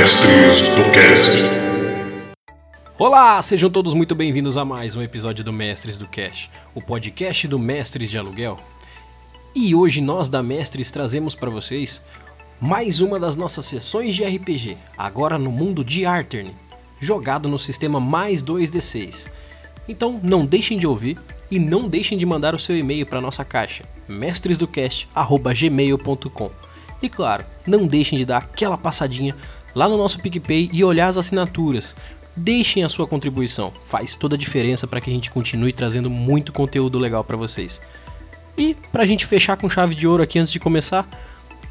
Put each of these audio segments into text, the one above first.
Mestres do Cast. Olá, sejam todos muito bem-vindos a mais um episódio do Mestres do Cash, o podcast do Mestres de Aluguel. E hoje nós da Mestres trazemos para vocês mais uma das nossas sessões de RPG, agora no mundo de Artern, jogado no sistema mais 2D6. Então não deixem de ouvir e não deixem de mandar o seu e-mail para nossa caixa, mestresdocast@gmail.com. E claro, não deixem de dar aquela passadinha lá no nosso PicPay e olhar as assinaturas. Deixem a sua contribuição, faz toda a diferença para que a gente continue trazendo muito conteúdo legal para vocês. E para a gente fechar com chave de ouro aqui antes de começar,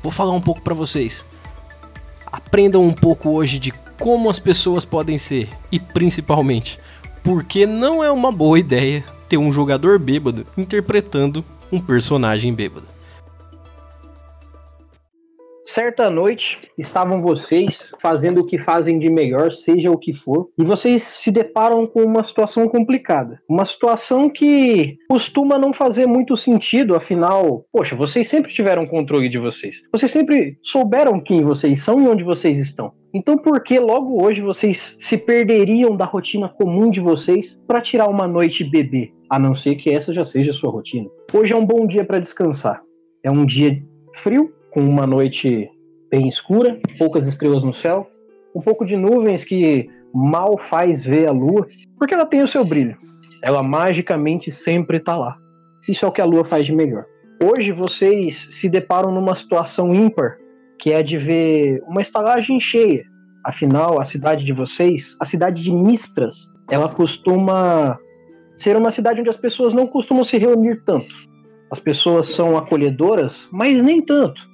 vou falar um pouco para vocês. Aprendam um pouco hoje de como as pessoas podem ser e principalmente porque não é uma boa ideia ter um jogador bêbado interpretando um personagem bêbado. Certa noite, estavam vocês fazendo o que fazem de melhor, seja o que for, e vocês se deparam com uma situação complicada. Uma situação que costuma não fazer muito sentido, afinal, poxa, vocês sempre tiveram controle de vocês. Vocês sempre souberam quem vocês são e onde vocês estão. Então, por que logo hoje vocês se perderiam da rotina comum de vocês para tirar uma noite bebê? A não ser que essa já seja a sua rotina. Hoje é um bom dia para descansar. É um dia frio, com uma noite bem escura, poucas estrelas no céu, um pouco de nuvens que mal faz ver a lua, porque ela tem o seu brilho. Ela magicamente sempre está lá. Isso é o que a lua faz de melhor. Hoje vocês se deparam numa situação ímpar, que é de ver uma estalagem cheia. Afinal, a cidade de vocês, a cidade de Mistras, ela costuma ser uma cidade onde as pessoas não costumam se reunir tanto. As pessoas são acolhedoras, mas nem tanto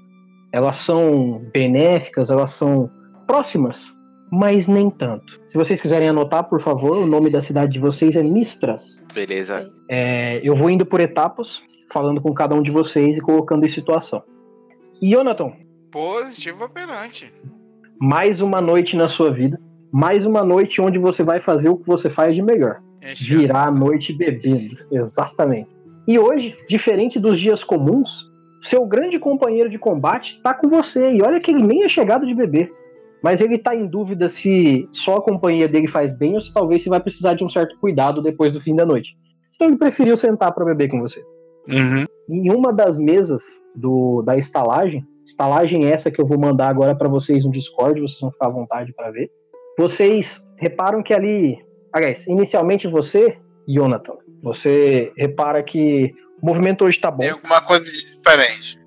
elas são benéficas, elas são próximas, mas nem tanto. Se vocês quiserem anotar, por favor, o nome da cidade de vocês é Mistras. Beleza. É, eu vou indo por etapas, falando com cada um de vocês e colocando em situação. Jonathan. Positivo operante. Mais uma noite na sua vida. Mais uma noite onde você vai fazer o que você faz de melhor. Virar a noite bebendo. Exatamente. E hoje, diferente dos dias comuns, seu grande companheiro de combate tá com você. E olha que ele nem é chegado de beber. Mas ele tá em dúvida se só a companhia dele faz bem ou se talvez você vai precisar de um certo cuidado depois do fim da noite. Então ele preferiu sentar para beber com você. Uhum. Em uma das mesas do, da estalagem, estalagem essa que eu vou mandar agora para vocês no Discord, vocês vão ficar à vontade para ver. Vocês reparam que ali, aliás, inicialmente você, Jonathan, você repara que o movimento hoje tá bom. Tem alguma coisa diferente.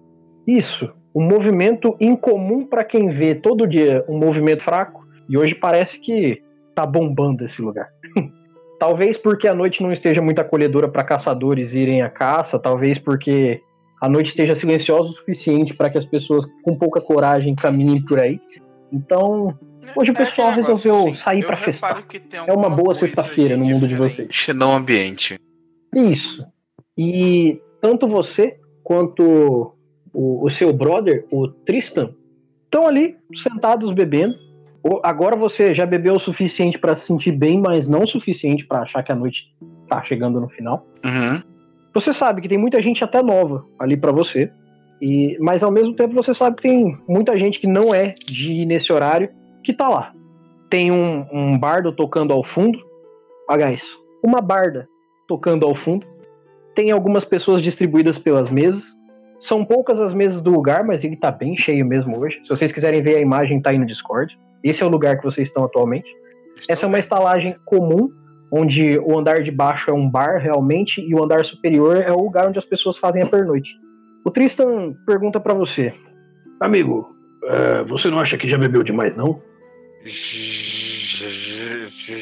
Isso. Um movimento incomum para quem vê todo dia um movimento fraco. E hoje parece que tá bombando esse lugar. talvez porque a noite não esteja muito acolhedora para caçadores irem à caça, talvez porque a noite esteja silenciosa o suficiente para que as pessoas com pouca coragem caminhem por aí. Então, hoje o é pessoal resolveu assim, sair para festar. É uma boa sexta-feira no mundo de vocês. No ambiente. Isso. E tanto você quanto o, o seu brother, o Tristan, estão ali sentados bebendo. Agora você já bebeu o suficiente para se sentir bem, mas não o suficiente para achar que a noite tá chegando no final. Uhum. Você sabe que tem muita gente até nova ali para você. E, mas ao mesmo tempo você sabe que tem muita gente que não é de ir nesse horário que tá lá. Tem um, um bardo tocando ao fundo. Aliás, uma barda tocando ao fundo tem algumas pessoas distribuídas pelas mesas. São poucas as mesas do lugar, mas ele tá bem cheio mesmo hoje. Se vocês quiserem ver a imagem, tá aí no Discord. Esse é o lugar que vocês estão atualmente. Essa é uma estalagem comum, onde o andar de baixo é um bar realmente e o andar superior é o lugar onde as pessoas fazem a pernoite. O Tristan pergunta para você: Amigo, uh, você não acha que já bebeu demais, não?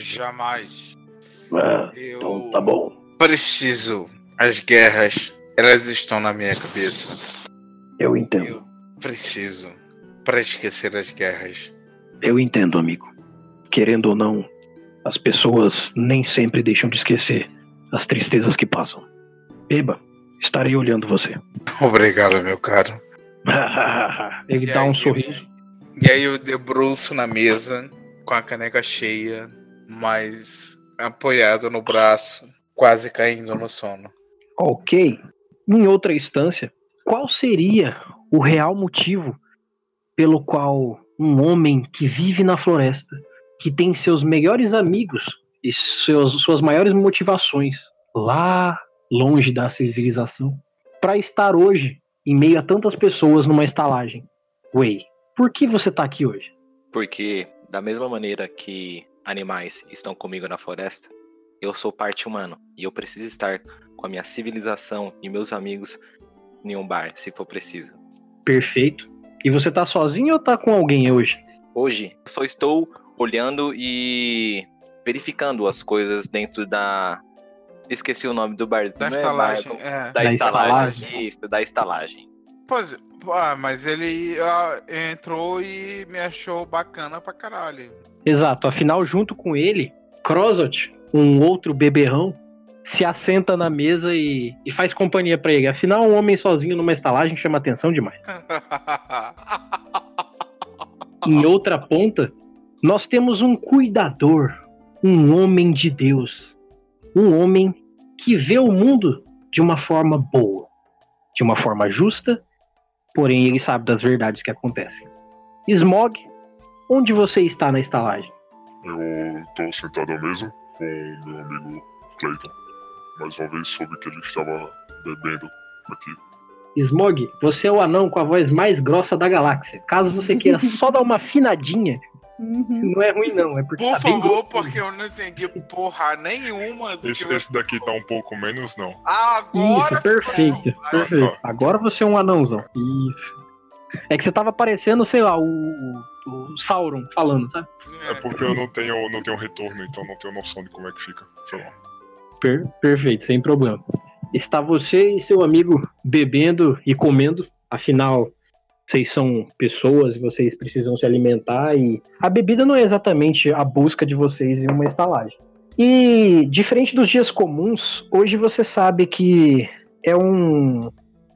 Jamais. Ah, Eu então tá bom. Preciso as guerras, elas estão na minha cabeça. Eu entendo. Eu preciso para esquecer as guerras. Eu entendo, amigo. Querendo ou não, as pessoas nem sempre deixam de esquecer as tristezas que passam. Beba, estarei olhando você. Obrigado, meu caro. Ele e dá um sorriso. E aí eu debruço na mesa com a caneca cheia, mas apoiado no braço, quase caindo no sono. Ok. Em outra instância, qual seria o real motivo pelo qual um homem que vive na floresta, que tem seus melhores amigos e seus, suas maiores motivações lá longe da civilização, para estar hoje em meio a tantas pessoas numa estalagem. Way, por que você tá aqui hoje? Porque, da mesma maneira que animais estão comigo na floresta, eu sou parte humano e eu preciso estar com a minha civilização e meus amigos em um bar, se for preciso. Perfeito. E você tá sozinho ou tá com alguém hoje? Hoje, só estou olhando e verificando as coisas dentro da. Esqueci o nome do bar. Da não é estalagem. bar, É. Da, Da estalagem. estalagem. Isso, da estalagem. Pois, ah, mas ele ah, entrou e me achou bacana pra caralho. Exato. Afinal, junto com ele, Crozot, um outro beberrão, se assenta na mesa e, e faz companhia pra ele. Afinal, um homem sozinho numa estalagem chama atenção demais. Em outra ponta, nós temos um cuidador, um homem de Deus, um homem que vê o mundo de uma forma boa, de uma forma justa, porém ele sabe das verdades que acontecem. Smog, onde você está na estalagem? Eu tô sentado à mesa com meu amigo Clayton. Mais uma vez soube que ele estava bebendo aqui. Smog, você é o anão com a voz mais grossa da galáxia. Caso você queira só dar uma afinadinha, Uhum. não é ruim não, é porque Por tá favor, porque eu não entendi porra nenhuma do Esse, que esse daqui tá um pouco menos, não. Agora Isso, perfeito, perfeito. Agora você é um anãozão. Isso. É que você tava parecendo, sei lá, o, o- Sauron falando, sabe? É porque eu não tenho, não tenho retorno, então não tenho noção de como é que fica. Foi mal. Per- perfeito, sem problema. Está você e seu amigo bebendo e comendo, afinal, vocês são pessoas e vocês precisam se alimentar e a bebida não é exatamente a busca de vocês em uma estalagem. E diferente dos dias comuns, hoje você sabe que é um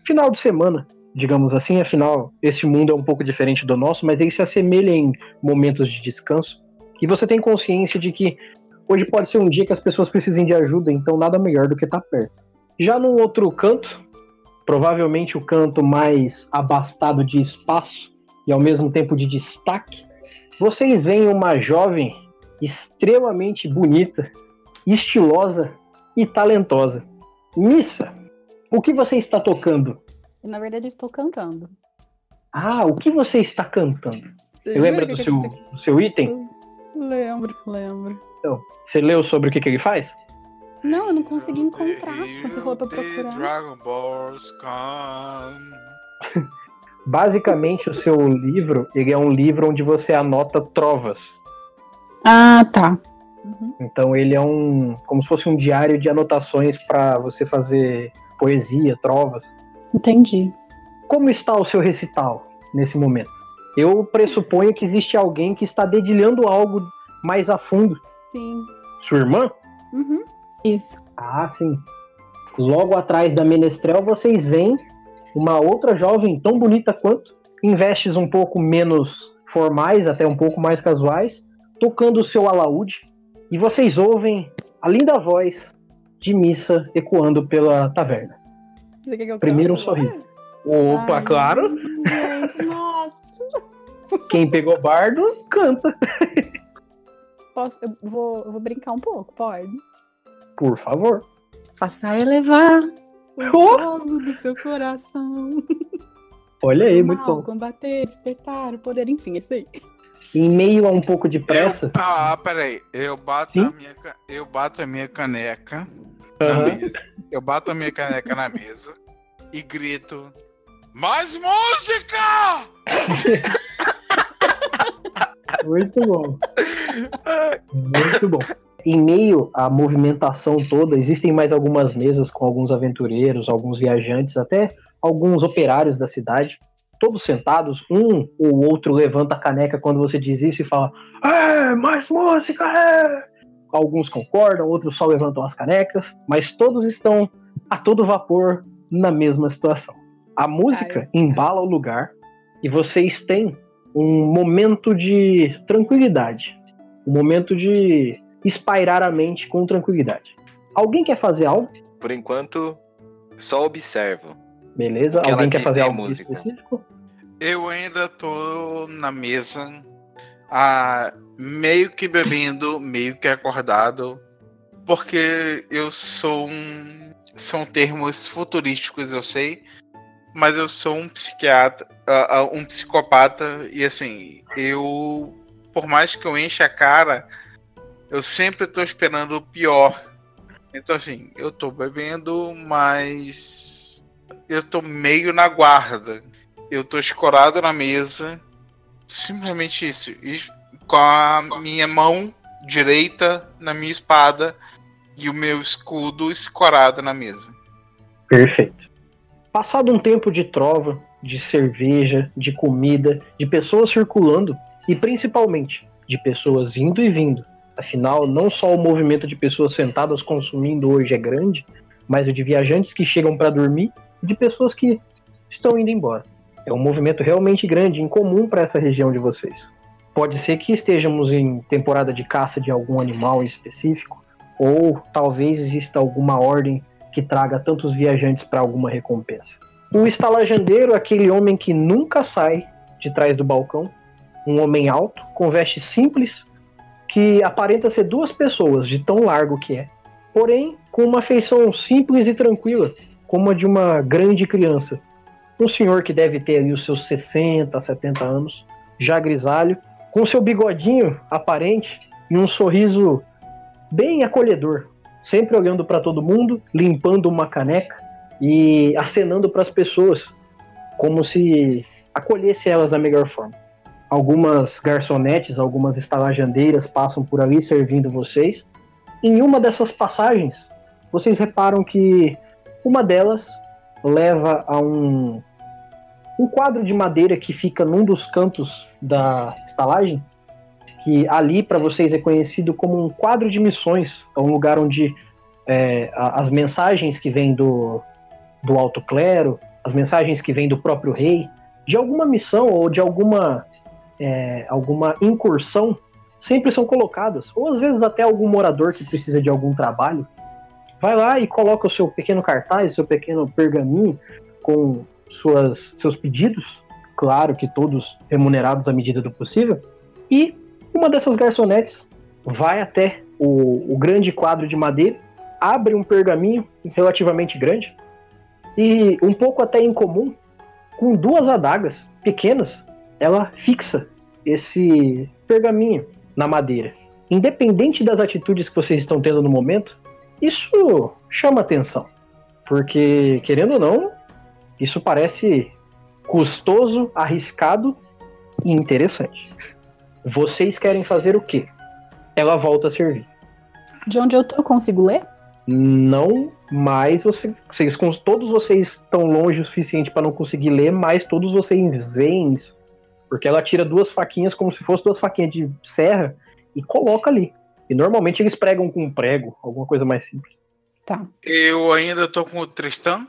final de semana, digamos assim, afinal, esse mundo é um pouco diferente do nosso, mas ele se assemelha em momentos de descanso. E você tem consciência de que Hoje pode ser um dia que as pessoas precisem de ajuda, então nada melhor do que estar perto. Já num outro canto, provavelmente o canto mais abastado de espaço e ao mesmo tempo de destaque, vocês veem uma jovem extremamente bonita, estilosa e talentosa. Missa, o que você está tocando? Na verdade, eu estou cantando. Ah, o que você está cantando? Você Jura lembra do eu seu, do seu item? Lembro, lembro. Você leu sobre o que, que ele faz? Não, eu não consegui encontrar. Quando você falou pra procurar. Dragon Balls come. Basicamente, o seu livro, ele é um livro onde você anota trovas. Ah, tá. Uhum. Então ele é um, como se fosse um diário de anotações para você fazer poesia, trovas. Entendi. Como está o seu recital nesse momento? Eu pressuponho que existe alguém que está dedilhando algo mais a fundo. Sim. Sua irmã? Uhum. Isso. Ah, sim. Logo atrás da menestrel vocês veem uma outra jovem tão bonita quanto, em vestes um pouco menos formais, até um pouco mais casuais, tocando o seu alaúde, e vocês ouvem a linda voz de missa ecoando pela taverna. Você quer que eu Primeiro um sorriso. Opa, Ai, claro, Gente, nossa. quem pegou bardo, canta, Posso, eu vou, eu vou brincar um pouco, pode? por favor. Faça a elevar o Oh! cosmo do seu coração. Olha aí, muito Mal, bom. Combater, despertar o poder, enfim, isso aí. Em meio a um pouco de pressa, Eu, ah, peraí. Eu bato, Sim? a minha, eu bato a minha caneca na aham, mesa. Eu bato a minha caneca na mesa e grito: Mais música! Muito bom. Muito bom. Em meio à movimentação toda, existem mais algumas mesas com alguns aventureiros, alguns viajantes, até alguns operários da cidade, todos sentados. Um ou outro levanta a caneca quando você diz isso e fala: É, mais música! É! Alguns concordam, outros só levantam as canecas, mas todos estão a todo vapor na mesma situação. A música Ai. embala o lugar e vocês têm um momento de tranquilidade, um momento de espairar a mente com tranquilidade. Alguém quer fazer algo? Por enquanto, só observo. Beleza? Alguém quer fazer algo música. específico? Eu ainda tô na mesa, ah, meio que bebendo, meio que acordado, porque eu sou um. São termos futurísticos, eu sei, mas eu sou um psiquiatra, ah, um psicopata, e assim, eu. Por mais que eu enche a cara, eu sempre tô esperando o pior. Então, assim, eu tô bebendo, mas. Eu tô meio na guarda. Eu tô escorado na mesa. Simplesmente isso. E com a minha mão direita na minha espada e o meu escudo escorado na mesa. Perfeito. Passado um tempo de trova, de cerveja, de comida, de pessoas circulando e principalmente de pessoas indo e vindo. Afinal, não só o movimento de pessoas sentadas consumindo hoje é grande, mas o de viajantes que chegam para dormir e de pessoas que estão indo embora. É um movimento realmente grande, incomum para essa região de vocês. Pode ser que estejamos em temporada de caça de algum animal específico, ou talvez exista alguma ordem que traga tantos viajantes para alguma recompensa. O estalajandeiro, aquele homem que nunca sai de trás do balcão, um homem alto, com veste simples, que aparenta ser duas pessoas, de tão largo que é, porém com uma feição simples e tranquila, como a de uma grande criança. Um senhor que deve ter ali os seus 60, 70 anos, já grisalho, com seu bigodinho aparente e um sorriso bem acolhedor, sempre olhando para todo mundo, limpando uma caneca e acenando para as pessoas, como se acolhesse elas da melhor forma. Algumas garçonetes, algumas estalajandeiras passam por ali servindo vocês. Em uma dessas passagens, vocês reparam que uma delas leva a um, um quadro de madeira que fica num dos cantos da estalagem que ali para vocês é conhecido como um quadro de missões, é um lugar onde é, as mensagens que vêm do, do alto clero, as mensagens que vêm do próprio rei, de alguma missão ou de alguma, é, alguma incursão, sempre são colocadas, ou às vezes até algum morador que precisa de algum trabalho, vai lá e coloca o seu pequeno cartaz, seu pequeno pergaminho com suas, seus pedidos, claro que todos remunerados à medida do possível, e uma dessas garçonetes vai até o, o grande quadro de madeira, abre um pergaminho relativamente grande e um pouco até incomum, com duas adagas pequenas, ela fixa esse pergaminho na madeira. Independente das atitudes que vocês estão tendo no momento, isso chama atenção. Porque, querendo ou não, isso parece custoso, arriscado e interessante. Vocês querem fazer o quê? Ela volta a servir. De onde eu tô, eu consigo ler? Não, mas você, vocês, todos vocês estão longe o suficiente para não conseguir ler, mas todos vocês veem isso. Porque ela tira duas faquinhas como se fossem duas faquinhas de serra e coloca ali. E normalmente eles pregam com um prego, alguma coisa mais simples. Tá. Eu ainda tô com o Tristan.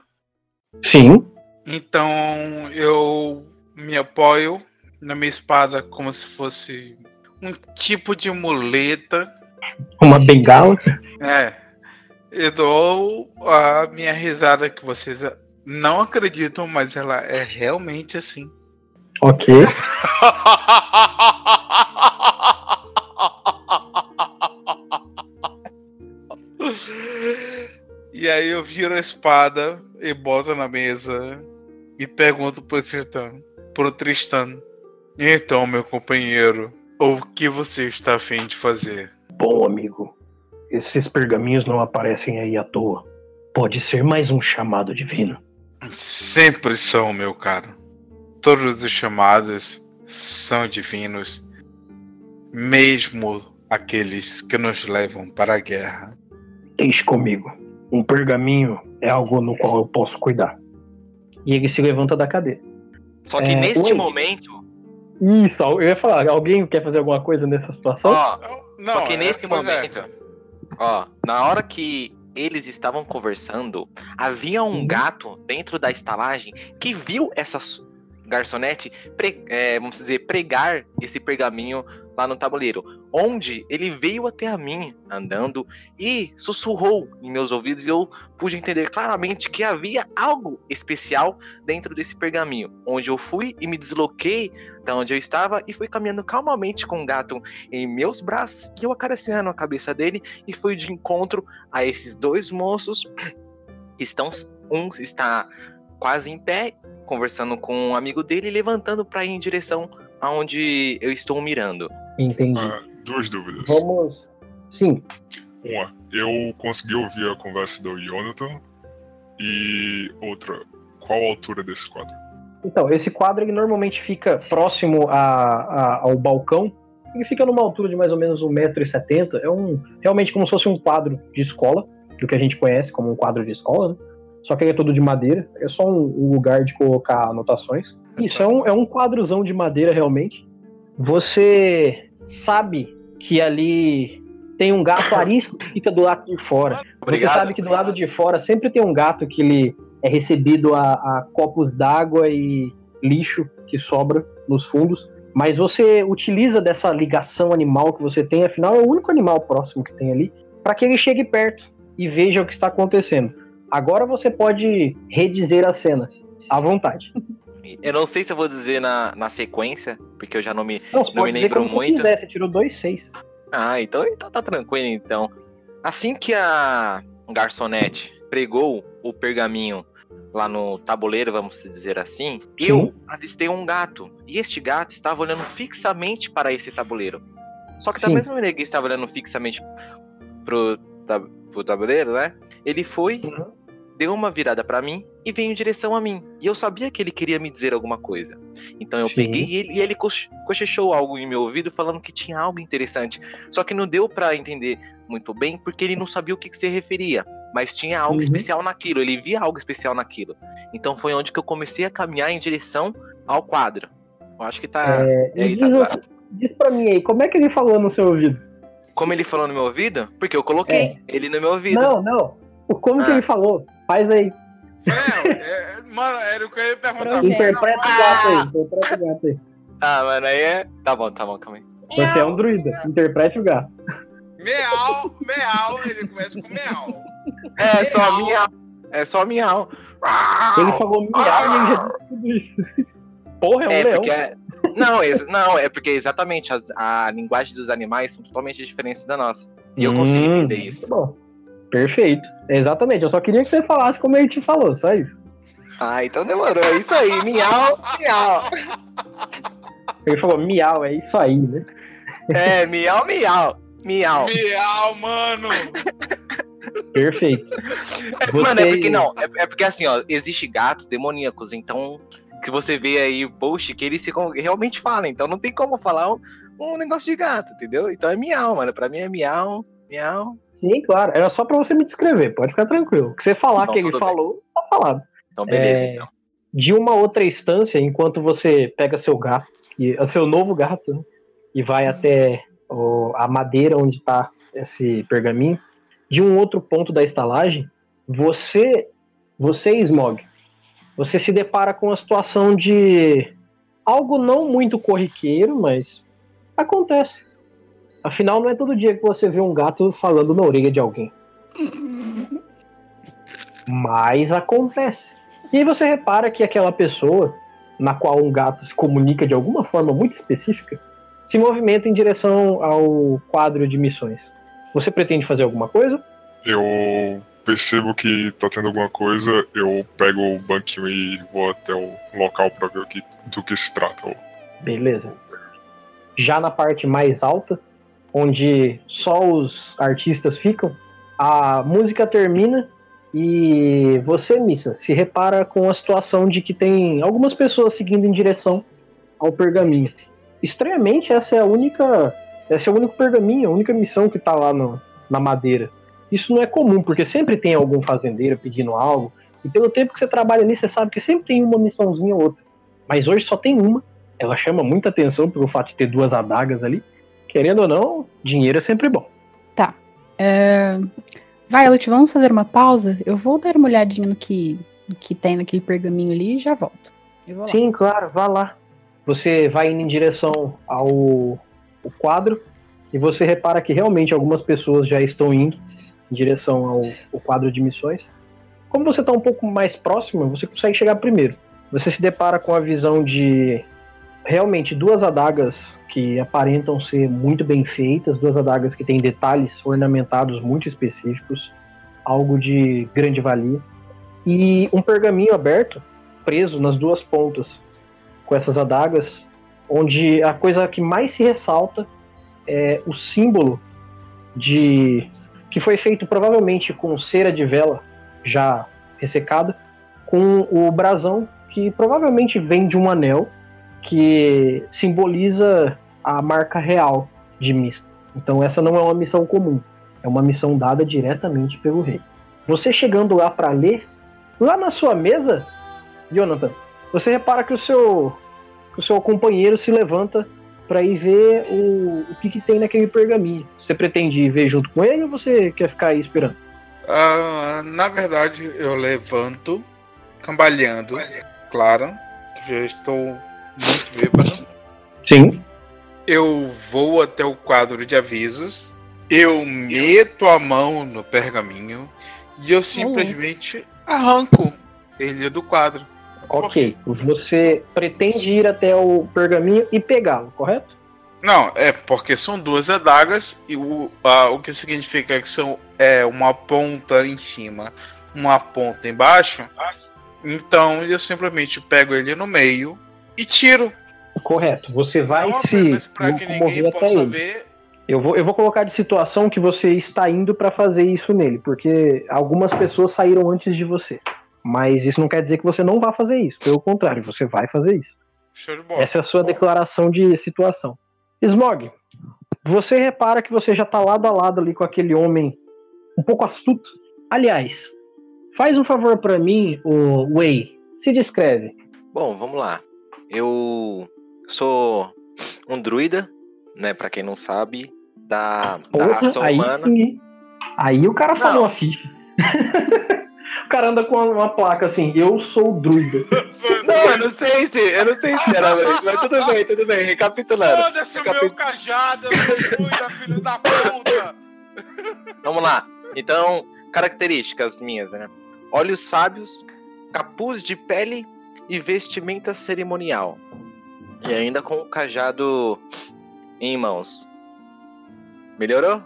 Sim. Então eu me apoio na minha espada como se fosse um tipo de muleta. Uma bengala? É. Eu dou a minha risada que vocês não acreditam, mas ela é realmente assim. Ok. e aí eu viro a espada e boto na mesa e pergunto pro Tristan. Pro Tristan. Então, meu companheiro, o que você está afim de fazer? Bom, amigo, esses pergaminhos não aparecem aí à toa. Pode ser mais um chamado divino. Sempre são, meu caro. Todos os chamados são divinos, mesmo aqueles que nos levam para a guerra. Deixe comigo. Um pergaminho é algo no qual eu posso cuidar. E ele se levanta da cadeira. Só que É, neste oi. momento, Isso, eu ia falar, alguém quer fazer alguma coisa nessa situação? ó, Não, só que é- neste é. momento, ó, na hora que eles estavam conversando, havia um Uhum. gato dentro da estalagem que viu essas garçonete, pre- é, vamos dizer, pregar esse pergaminho lá no tabuleiro, onde ele veio até a mim andando e sussurrou em meus ouvidos e eu pude entender claramente que havia algo especial dentro desse pergaminho, onde eu fui e me desloquei da onde eu estava e fui caminhando calmamente com o gato em meus braços e eu acariciando a cabeça dele e fui de encontro a esses dois moços que estão um está quase em pé conversando com um amigo dele e levantando para ir em direção aonde eu estou mirando. Entendi. Ah, duas dúvidas. Vamos. Sim. Uma, eu consegui ouvir a conversa do Jonathan. E outra, qual a altura desse quadro? Então, esse quadro ele normalmente fica próximo a, a- ao balcão. Ele fica numa altura de mais ou menos 1,70m. É um, realmente como se fosse um quadro de escola, do que a gente conhece como um quadro de escola, né? Só que ele é todo de madeira. É só um, lugar de colocar anotações. Isso, é um, é um quadrozão de madeira realmente. Você sabe que ali tem um gato arisco que fica do lado de fora. Obrigado. Você sabe que do lado de fora sempre tem um gato que ele é recebido a, a copos d'água e lixo que sobra nos fundos. Mas você utiliza dessa ligação animal que você tem, afinal é o único animal próximo que tem ali, para que ele chegue perto e veja o que está acontecendo. Agora você pode redizer a cena, à vontade. Eu não sei se eu vou dizer na, na sequência, porque eu já não me. Não, Não me dizer lembro muito. você quiser, você tirou 2,6. Ah, então, então tá tranquilo então. Assim que a garçonete pregou o pergaminho lá no tabuleiro, vamos dizer assim, eu avistei um gato. E este gato estava olhando fixamente para esse tabuleiro. Só que da Sim. mesma maneira que estava olhando fixamente pro, tab- pro tabuleiro, né? Ele foi, Uhum. Deu uma virada para mim e veio em direção a mim. E eu sabia que ele queria me dizer alguma coisa. Então eu Sim. peguei ele e ele coch- cochichou algo em meu ouvido falando que tinha algo interessante. Só que não deu pra entender muito bem porque ele não sabia o que, que se referia. Mas tinha algo Uhum. especial naquilo, ele via algo especial naquilo. Então foi onde que eu comecei a caminhar em direção ao quadro. Eu acho que tá. É, é, e tá diz, claro. assim- diz pra mim aí, como é que ele falou no seu ouvido? Como ele falou no meu ouvido? Porque eu coloquei ele no meu ouvido. Não, não. Como que Ah. ele falou? Faz aí. É, é, mano, era o que eu ia perguntar. Interpreta o gato aí. Interpreta o gato aí. Ah, mano, aí é. Tá bom, tá bom, calma aí. Você é um druida. Interprete o gato. Meau, meau, ele começa com meau. É só Miau. É só miau. Ele falou miau e ele já disse tudo isso. Porra, é um É, leão. porque. é- Não, ex- não, é porque exatamente as- a linguagem dos animais são totalmente diferentes da nossa. E eu consigo Hum, entender isso. muito Bom. Perfeito. Exatamente. Eu só queria que você falasse como ele te falou, só isso. Ah, então demorou. É isso aí. Miau, miau. Ele falou miau, é isso aí, né? É, miau, miau. Miau. Meau, mano. Perfeito. É, Mano, é Você- porque não. É, é porque assim, ó, existe gatos demoníacos, então. Que você vê aí o post que eles ficam, realmente falam. Então não tem como falar um, um negócio de gato, entendeu? Então é miau, mano. Pra mim é miau, miau. Sim, claro. Era só pra você me descrever, pode ficar tranquilo. O que você falar Não, que ele bem. falou, tá falado. Então beleza, É, então. de uma outra instância, enquanto você pega seu gato, e, o seu novo gato, né, e vai até o- a madeira onde está esse pergaminho, de um outro ponto da estalagem, você, você Smog, você se depara com a situação de algo não muito corriqueiro, mas acontece. Afinal, não é todo dia que você vê um gato falando na orelha de alguém. Mas acontece. E aí você repara que aquela pessoa, na qual um gato se comunica de alguma forma muito específica, se movimenta em direção ao quadro de missões. Você pretende fazer alguma coisa? Eu percebo que tá tendo alguma coisa, eu pego o banquinho e vou até o local pra ver do que se trata. Beleza. Já na parte mais alta, onde só os artistas ficam, a música termina e você, Missa, se repara com a situação de que tem algumas pessoas seguindo em direção ao pergaminho. Estranhamente, essa é a única. Esse é o único pergaminho, a única missão que tá lá no- na madeira. Isso não é comum, porque sempre tem algum fazendeiro pedindo algo. E pelo tempo que você trabalha ali, você sabe que sempre tem uma missãozinha ou outra. Mas hoje só tem uma. Ela chama muita atenção pelo fato de ter duas adagas ali. Querendo ou não, dinheiro é sempre bom. É... Violet, vamos fazer uma pausa? Eu vou dar uma olhadinha no que, no que tem naquele pergaminho ali e já volto. Sim, claro, vá lá. Você vai indo em direção ao o quadro e você repara que realmente algumas pessoas já estão indo em direção ao, ao quadro de missões. Como você está um pouco mais próximo, você consegue chegar primeiro. Você se depara com a visão de realmente duas adagas que aparentam ser muito bem feitas, duas adagas que têm detalhes ornamentados muito específicos, algo de grande valia, e um pergaminho aberto, preso nas duas pontas com essas adagas, onde a coisa que mais se ressalta é o símbolo de que foi feito provavelmente com cera de vela já ressecada, com o brasão que provavelmente vem de um anel que simboliza a marca real de Mista. Então essa não é uma missão comum, é uma missão dada diretamente pelo rei. Você chegando lá para ler, lá na sua mesa, Jonathan, você repara que o seu, que o seu companheiro se levanta para ir ver o, o que, que tem naquele pergaminho. Você pretende ir ver junto com ele ou você quer ficar aí esperando? Ah, na verdade, eu levanto, cambaleando, claro. Já estou muito bêbado. Sim. Eu vou até o quadro de avisos. Eu meto a mão no pergaminho e eu simplesmente arranco ele do quadro. Ok. Você pretende ir até o pergaminho e pegá-lo, correto? Não, é porque são duas adagas e o, ah, o que significa que são é uma ponta em cima, uma ponta embaixo. Então eu simplesmente pego ele no meio e tiro. Correto. Você vai Não se ninguém até possa ele. ver. Eu vou, eu vou colocar de situação que você está indo para fazer isso nele, porque algumas pessoas saíram antes de você. Mas isso não quer dizer que você não vai fazer isso. Pelo contrário, você vai fazer isso. Show de bola. Essa é a sua declaração de situação. Smog, você repara que você já tá lado a lado ali com aquele homem um pouco astuto. Aliás, faz um favor para mim, o Way. Se descreve. Bom, vamos lá. Eu sou um druida, né? Pra quem não sabe, da, da Porra, raça aí, humana. sim. aí o cara Não. falou a ficha. o cara anda com uma, uma placa assim, eu sou druida. Não, eu não sei se, eu não sei sinceramente, mas tudo bem, tudo bem, recapitulando. Foda-se o meu cajado, eu sou druida, filho da puta! Vamos lá. Então, características minhas, né? Olhos sábios, capuz de pele e vestimenta cerimonial. E ainda com o cajado em mãos. Melhorou?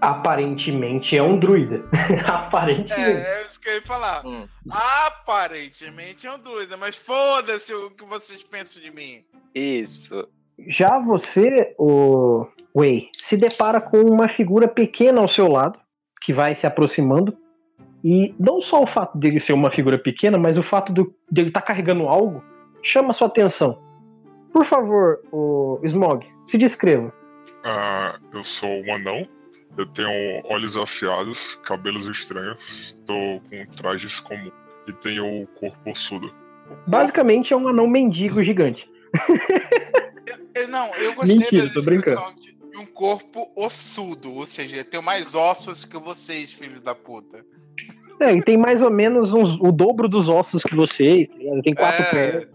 Aparentemente é um druida. Aparentemente. É, é isso que eu ia falar. Hum. Aparentemente é um druida, mas foda-se o que vocês pensam de mim. Isso. Já você, o Way, se depara com uma figura pequena ao seu lado, que vai se aproximando. E não só o fato dele ser uma figura pequena, mas o fato do, dele estar carregando algo chama sua atenção. Por favor, o Smog, se descreva. Ah, eu sou um anão. Eu tenho olhos afiados, cabelos estranhos, tô com trajes comuns e tenho o corpo ossudo. Basicamente é um anão mendigo gigante. Eu, não, eu gostei Mentira, da tô brincando. de, de um corpo ossudo, ou seja, eu tenho mais ossos que vocês, filhos da puta. É, ele tem mais ou menos uns- o dobro dos ossos que vocês, tá tem quatro É, pernas.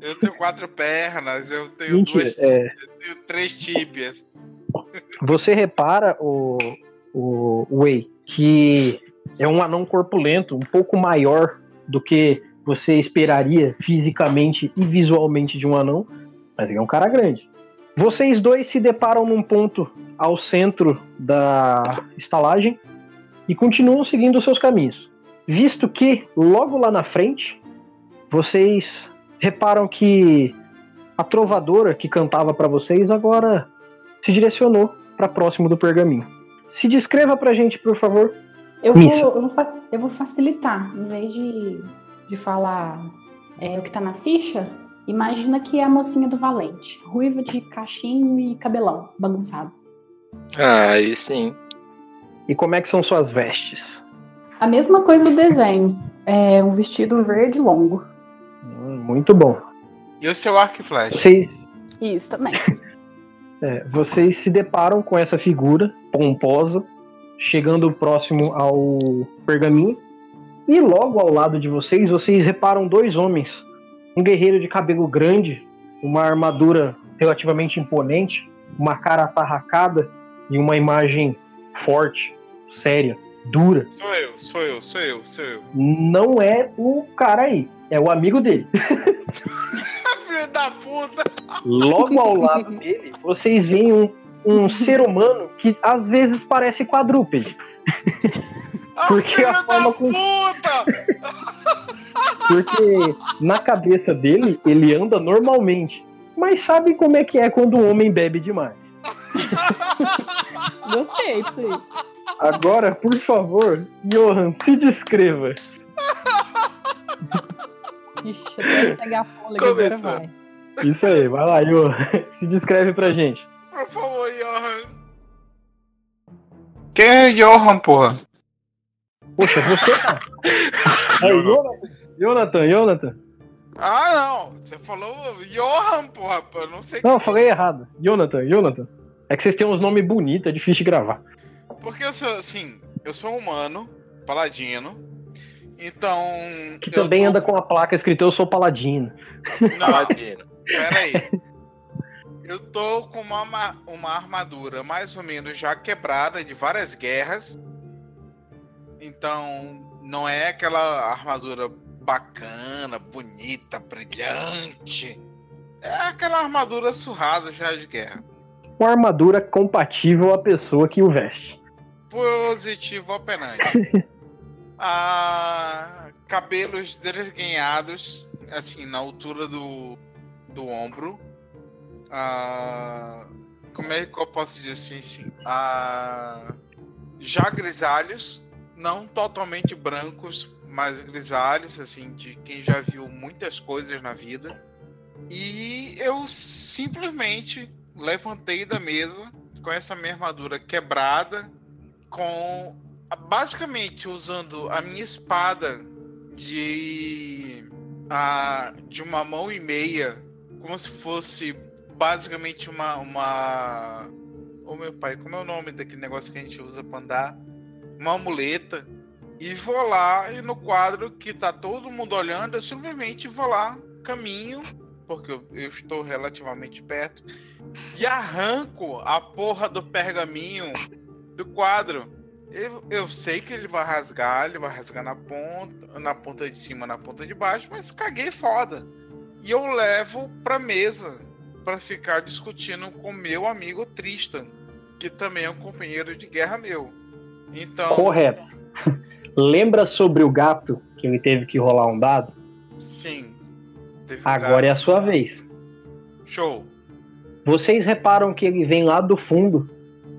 Eu tenho quatro pernas, eu tenho Mentira, duas, é. eu tenho três tíbias. Você repara, o, o Wei, que é um anão corpulento, um pouco maior do que você esperaria fisicamente e visualmente de um anão, mas ele é um cara grande. Vocês dois se deparam num ponto ao centro da estalagem e continuam seguindo os seus caminhos. Visto que, logo lá na frente, vocês reparam que a trovadora que cantava para vocês agora se direcionou para próximo do pergaminho. Se descreva pra gente, por favor. Eu vou, eu vou, eu vou facilitar. Em vez de, de falar é, o que tá na ficha, imagina que é a mocinha do Valente. Ruiva de cachinho e cabelão bagunçado. Ah, aí sim. E como é que são suas vestes? A mesma coisa do desenho. É um vestido verde longo. Hum, muito bom. E o seu arco e flecha? Vocês, Isso também. é, vocês se deparam com essa figura pomposa, chegando próximo ao pergaminho. E logo ao lado de vocês, vocês reparam dois homens Um guerreiro de cabelo grande, uma armadura relativamente imponente, uma cara atarracada e uma imagem forte, séria, dura. Sou eu, sou eu, sou eu, sou eu. Não é o cara aí, é o amigo dele. Filho da puta! Logo ao lado dele, vocês veem um, um ser humano que às vezes parece quadrúpede. Ah, Porque a forma com- puta! Porque na cabeça dele, ele anda normalmente. Mas sabe como é que é quando um homem bebe demais? Gostei disso aí. Agora, por favor, Johan, se descreva. Ixi, eu quero pegar fôlego agora vai. Isso aí, vai lá, Johan. Se descreve pra gente. Por favor, Johan. Quem é Johan, porra? Poxa, você tá. É, Jonathan, Jonathan, Jonathan. Ah, não. Você falou Johan, porra. Eu não sei. Não, eu falei errado. Jonathan, Jonathan. É que vocês têm uns nomes bonitos, é difícil de gravar. Porque eu sou, assim, eu sou humano, paladino. Então. Que também tô- anda com a placa escrita Eu sou Paladino. Não, Paladino. pera aí. Eu tô com uma, ma- uma armadura mais ou menos já quebrada de várias guerras. Então, não é aquela armadura bacana, bonita, brilhante. É aquela armadura surrada já de guerra. Uma armadura compatível à pessoa que o veste. Positivo operante. ah, cabelos desgrenhados, assim, na altura do, do ombro. Ah, como é que eu posso dizer assim? assim? Ah, já grisalhos, não totalmente brancos, mas grisalhos, assim, de quem já viu muitas coisas na vida. E eu simplesmente levantei da mesa com essa minha armadura quebrada, com basicamente usando a minha espada de a de uma mão e meia, como se fosse basicamente uma uma Ô meu pai, como é o nome daquele negócio que a gente usa pra andar? Uma muleta. E vou lá e no quadro que tá todo mundo olhando, eu simplesmente vou lá, caminho, porque eu, eu estou relativamente perto, e arranco a porra do pergaminho do quadro. Eu, eu sei que ele vai rasgar, ele vai rasgar na ponta, na ponta de cima, na ponta de baixo, mas caguei foda. E eu levo pra mesa para ficar discutindo com meu amigo Tristan, que também é um companheiro de guerra meu. Então, Correto. Lembra sobre o gato que ele teve que rolar um dado? sim. Agora é a sua vez. show. Vocês reparam que ele vem lá do fundo,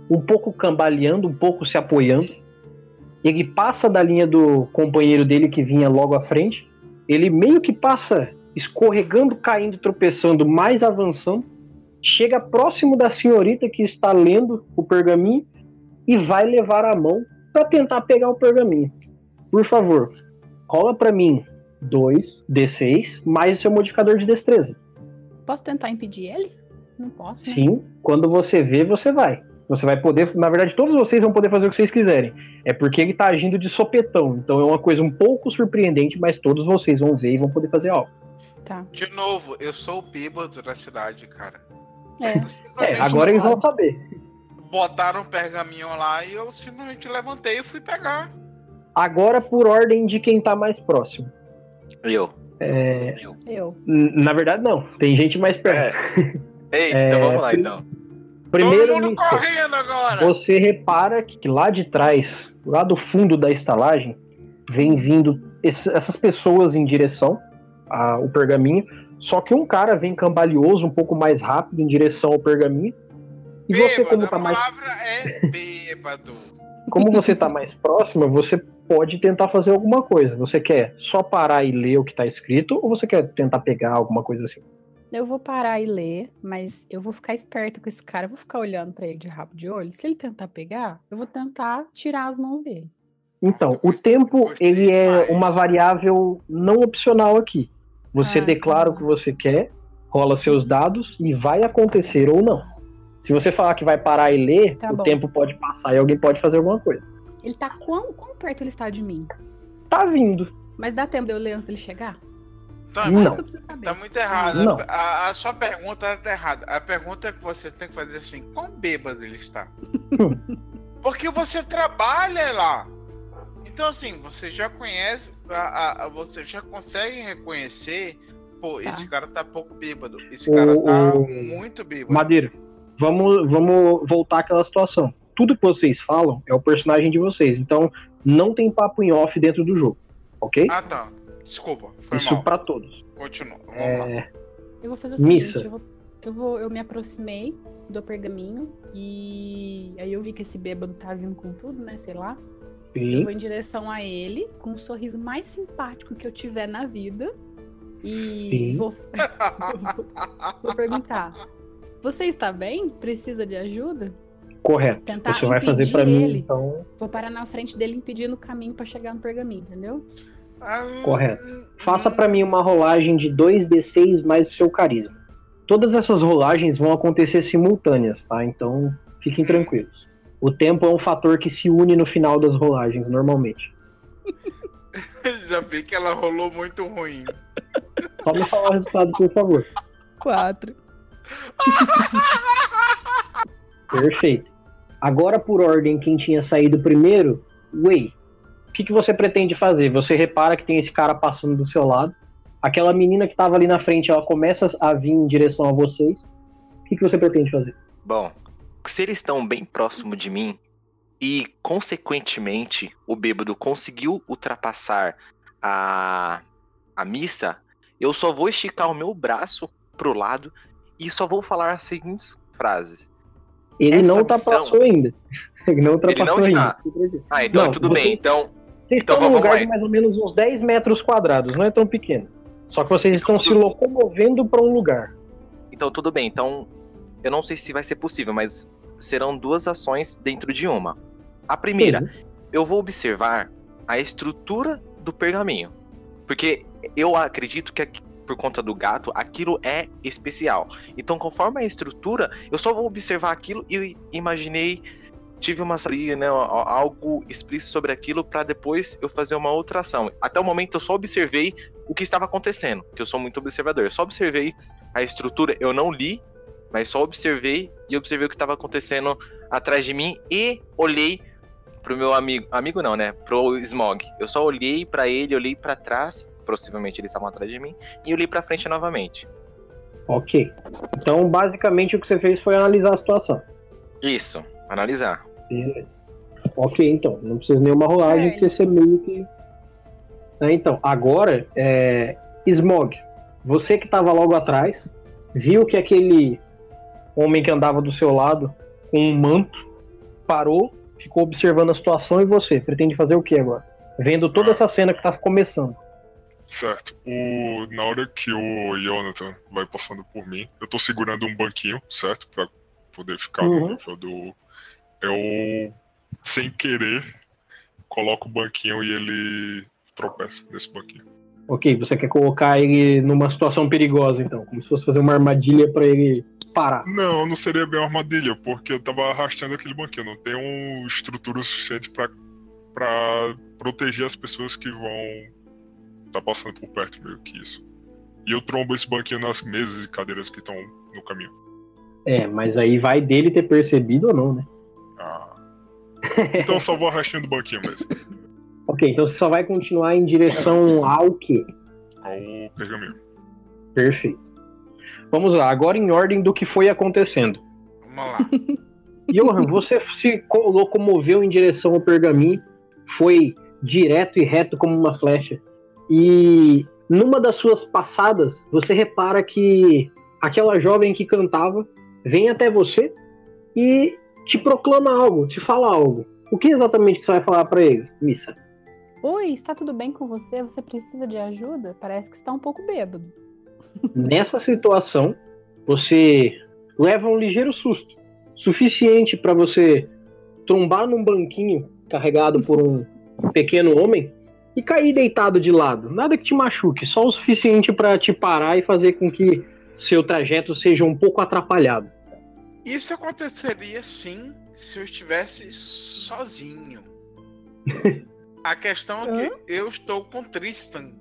um pouco cambaleando, um pouco se apoiando. Ele passa da linha do companheiro dele que vinha logo à frente. Ele meio que passa escorregando, caindo, tropeçando, mais avançando. Chega próximo da senhorita que está lendo o pergaminho e vai levar a mão para tentar pegar o pergaminho. Por favor, rola para mim 2 D6 mais o seu modificador de destreza. Posso tentar impedir ele? Não posso. né? Sim, quando você vê, você vai. Você vai poder, na verdade, todos vocês vão poder fazer o que vocês quiserem. É porque ele tá agindo de sopetão. Então é uma coisa um pouco surpreendente, mas todos vocês vão ver e vão poder fazer algo. Tá. De novo, eu sou o bêbado da cidade, cara. É. É, Simplesmente agora eles vão saber. botaram um pergaminho lá e eu simplesmente levantei e fui pegar. Agora, por ordem de quem tá mais próximo. Eu. Eu. N- Na verdade, não. Tem gente mais perto. Ei, É, então vamos lá então. Primeiro, você repara que lá de trás, lá do fundo da estalagem, vem vindo esse- essas pessoas em direção ao pergaminho. Só que um cara vem cambalhoso, um pouco mais rápido em direção ao pergaminho. E você, Bêbado, como a tá mais, palavra é bêbado. como você tá mais próxima, você pode tentar fazer alguma coisa. Você quer só parar e ler o que tá escrito, ou você quer tentar pegar alguma coisa assim? Eu vou parar e ler, mas eu vou ficar esperto com esse cara. Eu vou ficar olhando pra ele de rabo de olho. Se ele tentar pegar, eu vou tentar tirar as mãos dele. Então, o tempo ele é uma variável não opcional aqui. Você Ah, declara o que você quer, rola seus dados e vai acontecer ou não. Se você falar que vai parar e ler, Tá o bom. tempo pode passar e alguém pode fazer alguma coisa. Ele tá quão, quão perto ele está de mim? Tá vindo. Mas dá tempo de eu ler antes dele chegar? Tá, É Não. isso que eu preciso saber. tá muito errado. Não. A, a sua pergunta tá errada. A pergunta que você tem que fazer assim: quão bêbado ele está? Porque você trabalha lá. Então, assim, você já conhece, a, a- a- você já consegue reconhecer. Pô, Tá. esse cara tá pouco bêbado. Esse cara O- tá o- muito bêbado. Madeira, vamos, vamos voltar àquela situação. Tudo que vocês falam é o personagem de vocês. Então, não tem papo em off dentro do jogo. Ok? Ah, tá. Desculpa, foi Isso mal. pra todos. Continua. Vamos lá. É, Eu vou fazer o seguinte, Missa. eu, vou, eu vou- eu me aproximei do pergaminho e aí eu vi que esse bêbado tá vindo com tudo, né? Sei lá. Eu sim. vou em direção a ele com o sorriso mais simpático que eu tiver na vida e vou, vou, vou perguntar: Você está bem? Precisa de ajuda? Correto. Tentar Você vai fazer impedir pra mim, ele. então. Vou parar na frente dele impedindo o caminho pra chegar no pergaminho, entendeu? Ah, Correto. Faça hum, pra mim uma rolagem de 2d6 mais o seu carisma. Todas essas rolagens vão acontecer simultâneas, tá? Então, fiquem tranquilos. O tempo é um fator que se une no final das rolagens, normalmente. Já vi que ela rolou muito ruim. Só me falar o resultado, por favor. Quatro. Perfeito. Agora, por ordem, quem tinha saído primeiro, Wei. O que, que você pretende fazer? Você repara que tem esse cara passando do seu lado. Aquela menina que estava ali na frente, ela começa a vir em direção a vocês. O que, que você pretende fazer? Bom, se eles estão bem próximo de mim e, consequentemente, o bêbado conseguiu ultrapassar a, a missa, eu só vou esticar o meu braço pro lado e só vou falar as seguintes frases. Ele Essa não missão- ultrapassou ainda. Ele não ultrapassou não ainda. Ah, então Não, tudo vocês- bem. Então, Vocês Então estão num lugar lá. de mais ou menos uns 10 metros quadrados, não é tão pequeno. Só que vocês estão se locomovendo para um lugar. então tudo bem. Então, eu não sei se vai ser possível, mas serão duas ações dentro de uma. A primeira, Sim. eu vou observar a estrutura do pergaminho. Porque eu acredito que por conta do gato, aquilo é especial. Então, conforme a estrutura, eu só vou observar aquilo e imaginei, tive uma ali, né, algo explícito sobre aquilo para depois eu fazer uma outra ação. Até o momento eu só observei o que estava acontecendo, que eu sou muito observador. Eu só observei a estrutura, eu não li, mas só observei e observei o que estava acontecendo atrás de mim e olhei pro meu amigo, amigo não, né? Pro Smog. Eu só olhei pra ele, olhei pra trás, possivelmente eles estavam atrás de mim, e olhei pra frente novamente. Ok. Então, basicamente, o que você fez foi analisar a situação. Isso, analisar. Beleza. Ok, então. Não precisa nenhuma rolagem, É, porque você meio que. Né, então, agora, é... Smog, você que estava logo atrás, viu que aquele homem que andava do seu lado com um manto parou, ficou observando a situação e você pretende fazer o que agora? Vendo toda essa cena que tá começando. Certo. O, na hora que o Jonathan vai passando por mim, eu tô segurando um banquinho, certo? Pra poder ficar Uhum. no nível do. Eu, sem querer, coloco o banquinho e ele tropeça nesse banquinho. Ok, você quer colocar ele numa situação perigosa, então, como se fosse fazer uma armadilha pra ele parar. Não, não seria bem uma armadilha, porque eu tava arrastando aquele banquinho. Não tem um estrutura suficiente pra, pra proteger as pessoas que vão tá passando por perto, meio que isso. E eu trombo esse banquinho nas mesas e cadeiras que estão no caminho. É, mas aí vai dele ter percebido ou não, né? Ah. Então eu só vou arrastando o banquinho mesmo. Ok, então você só vai continuar em direção ao quê? Ao pergaminho. Perfeito. Vamos lá, agora em ordem do que foi acontecendo. Vamos lá. Johan, você se co- locomoveu em direção ao pergaminho, foi direto e reto como uma flecha. E numa das suas passadas, você repara que aquela jovem que cantava vem até você e te proclama algo, te fala algo. O que exatamente que você vai falar pra ele, Missa? Oi, está tudo bem com você? Você precisa de ajuda? Parece que está um pouco bêbado. Nessa situação, você leva um ligeiro susto, suficiente para você trombar num banquinho carregado por um pequeno homem e cair deitado de lado. Nada que te machuque, só o suficiente para te parar e fazer com que seu trajeto seja um pouco atrapalhado. Isso aconteceria sim se eu estivesse sozinho. A questão é que eu estou com Tristan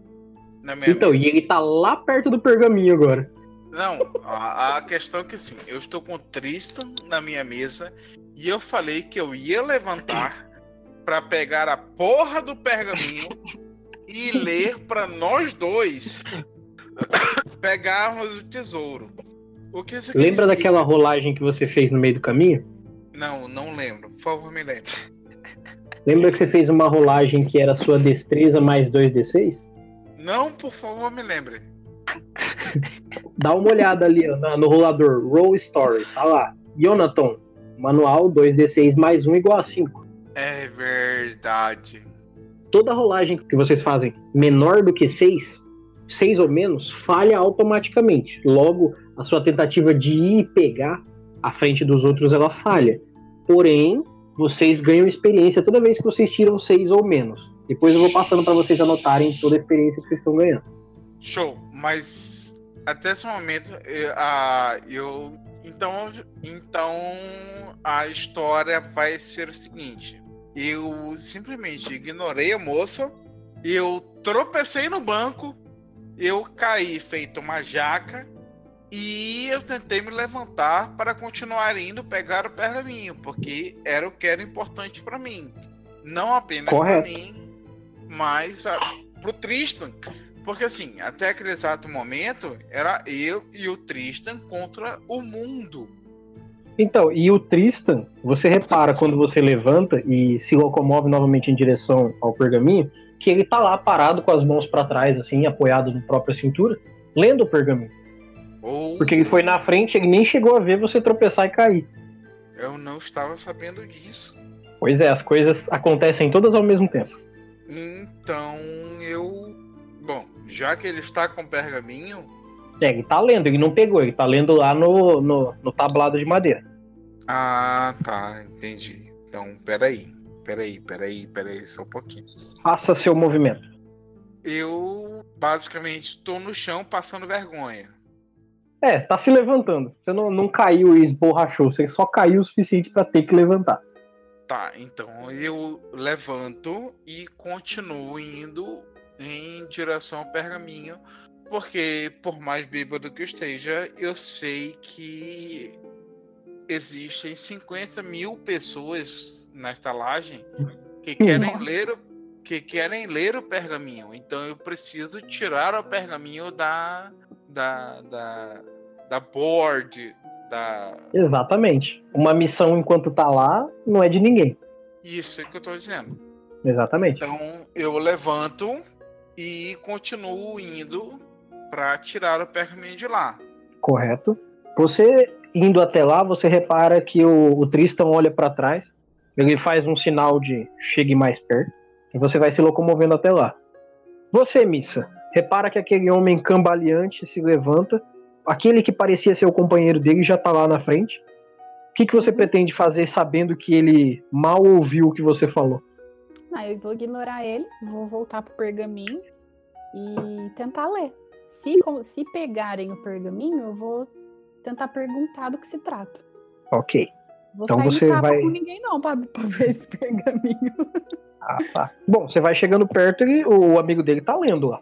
na minha Então, mesa. e ele tá lá perto do pergaminho agora. Não, a, a questão é que assim, eu estou com o Tristan na minha mesa e eu falei que eu ia levantar pra pegar a porra do pergaminho e ler pra nós dois pegarmos o tesouro. Significa? Lembra daquela rolagem que você fez no meio do caminho? Não, não lembro. Por favor, me lembre. Lembra que você fez uma rolagem que era sua destreza mais 2d6? Não, por favor, me lembre. Dá uma olhada ali ó, no rolador. Roll Story. Tá lá. Jonathan. Manual 2d6 mais 1 igual a 5. É verdade. Toda rolagem que vocês fazem menor do que 6, 6 ou menos, falha automaticamente. Logo, a sua tentativa de ir pegar à frente dos outros, ela falha. Porém, vocês ganham experiência toda vez que vocês tiram 6 ou menos. Depois eu vou passando para vocês anotarem toda a experiência que vocês estão ganhando. Show, mas até esse momento eu, ah, eu então então a história vai ser o seguinte: eu simplesmente ignorei a moça, eu tropecei no banco, eu caí feito uma jaca e eu tentei me levantar para continuar indo pegar o pergaminho, porque era o que era importante para mim, não apenas para mim, mas para o Tristan. Porque assim, até aquele exato momento, era eu e o Tristan contra o mundo. Então, e o Tristan, você repara quando você levanta e se locomove novamente em direção ao pergaminho, que ele tá lá parado com as mãos para trás, assim, apoiado na própria cintura, lendo o pergaminho. Porque ele foi na frente, ele nem chegou a ver você tropeçar e cair. eu não estava sabendo disso. Pois é, as coisas acontecem todas ao mesmo tempo. Então eu. Bom, já que ele está com o pergaminho, É, ele tá lendo, ele não pegou, ele tá lendo lá no, no, no tablado de madeira. Ah, tá, entendi. Então, peraí. Peraí, peraí, peraí, só um pouquinho. Faça seu movimento. Eu basicamente estou no chão passando vergonha. É, tá se levantando. Você não, não caiu e esborrachou, você só caiu o suficiente pra ter que levantar. Tá, então eu levanto e continuo indo em direção ao pergaminho, porque por mais bêbado que eu esteja, eu sei que existem 50 mil pessoas na estalagem que querem Nossa. ler o, que querem ler o pergaminho. Então eu preciso tirar o pergaminho da da da, da board da Exatamente. Uma missão enquanto tá lá não é de ninguém. isso é que eu tô dizendo. Exatamente. Então eu levanto e continuo indo para tirar o pergaminho de lá. Correto. Você indo até lá, você repara que o, o Tristan olha pra trás, ele faz um sinal de chegue mais perto, e você vai se locomovendo até lá. Você, Missa, repara que aquele homem cambaleante se levanta, aquele que parecia ser o companheiro dele já tá lá na frente. O que, que você pretende fazer sabendo que ele mal ouviu o que você falou? Ah, eu vou ignorar ele, vou voltar pro pergaminho e tentar ler. Se, se pegarem o pergaminho, eu vou tentar perguntar do que se trata. Ok. Vou Então sair você vai- com ninguém não pra, pra ver esse pergaminho. Ah, tá. Bom, você vai chegando perto e o amigo dele tá lendo lá.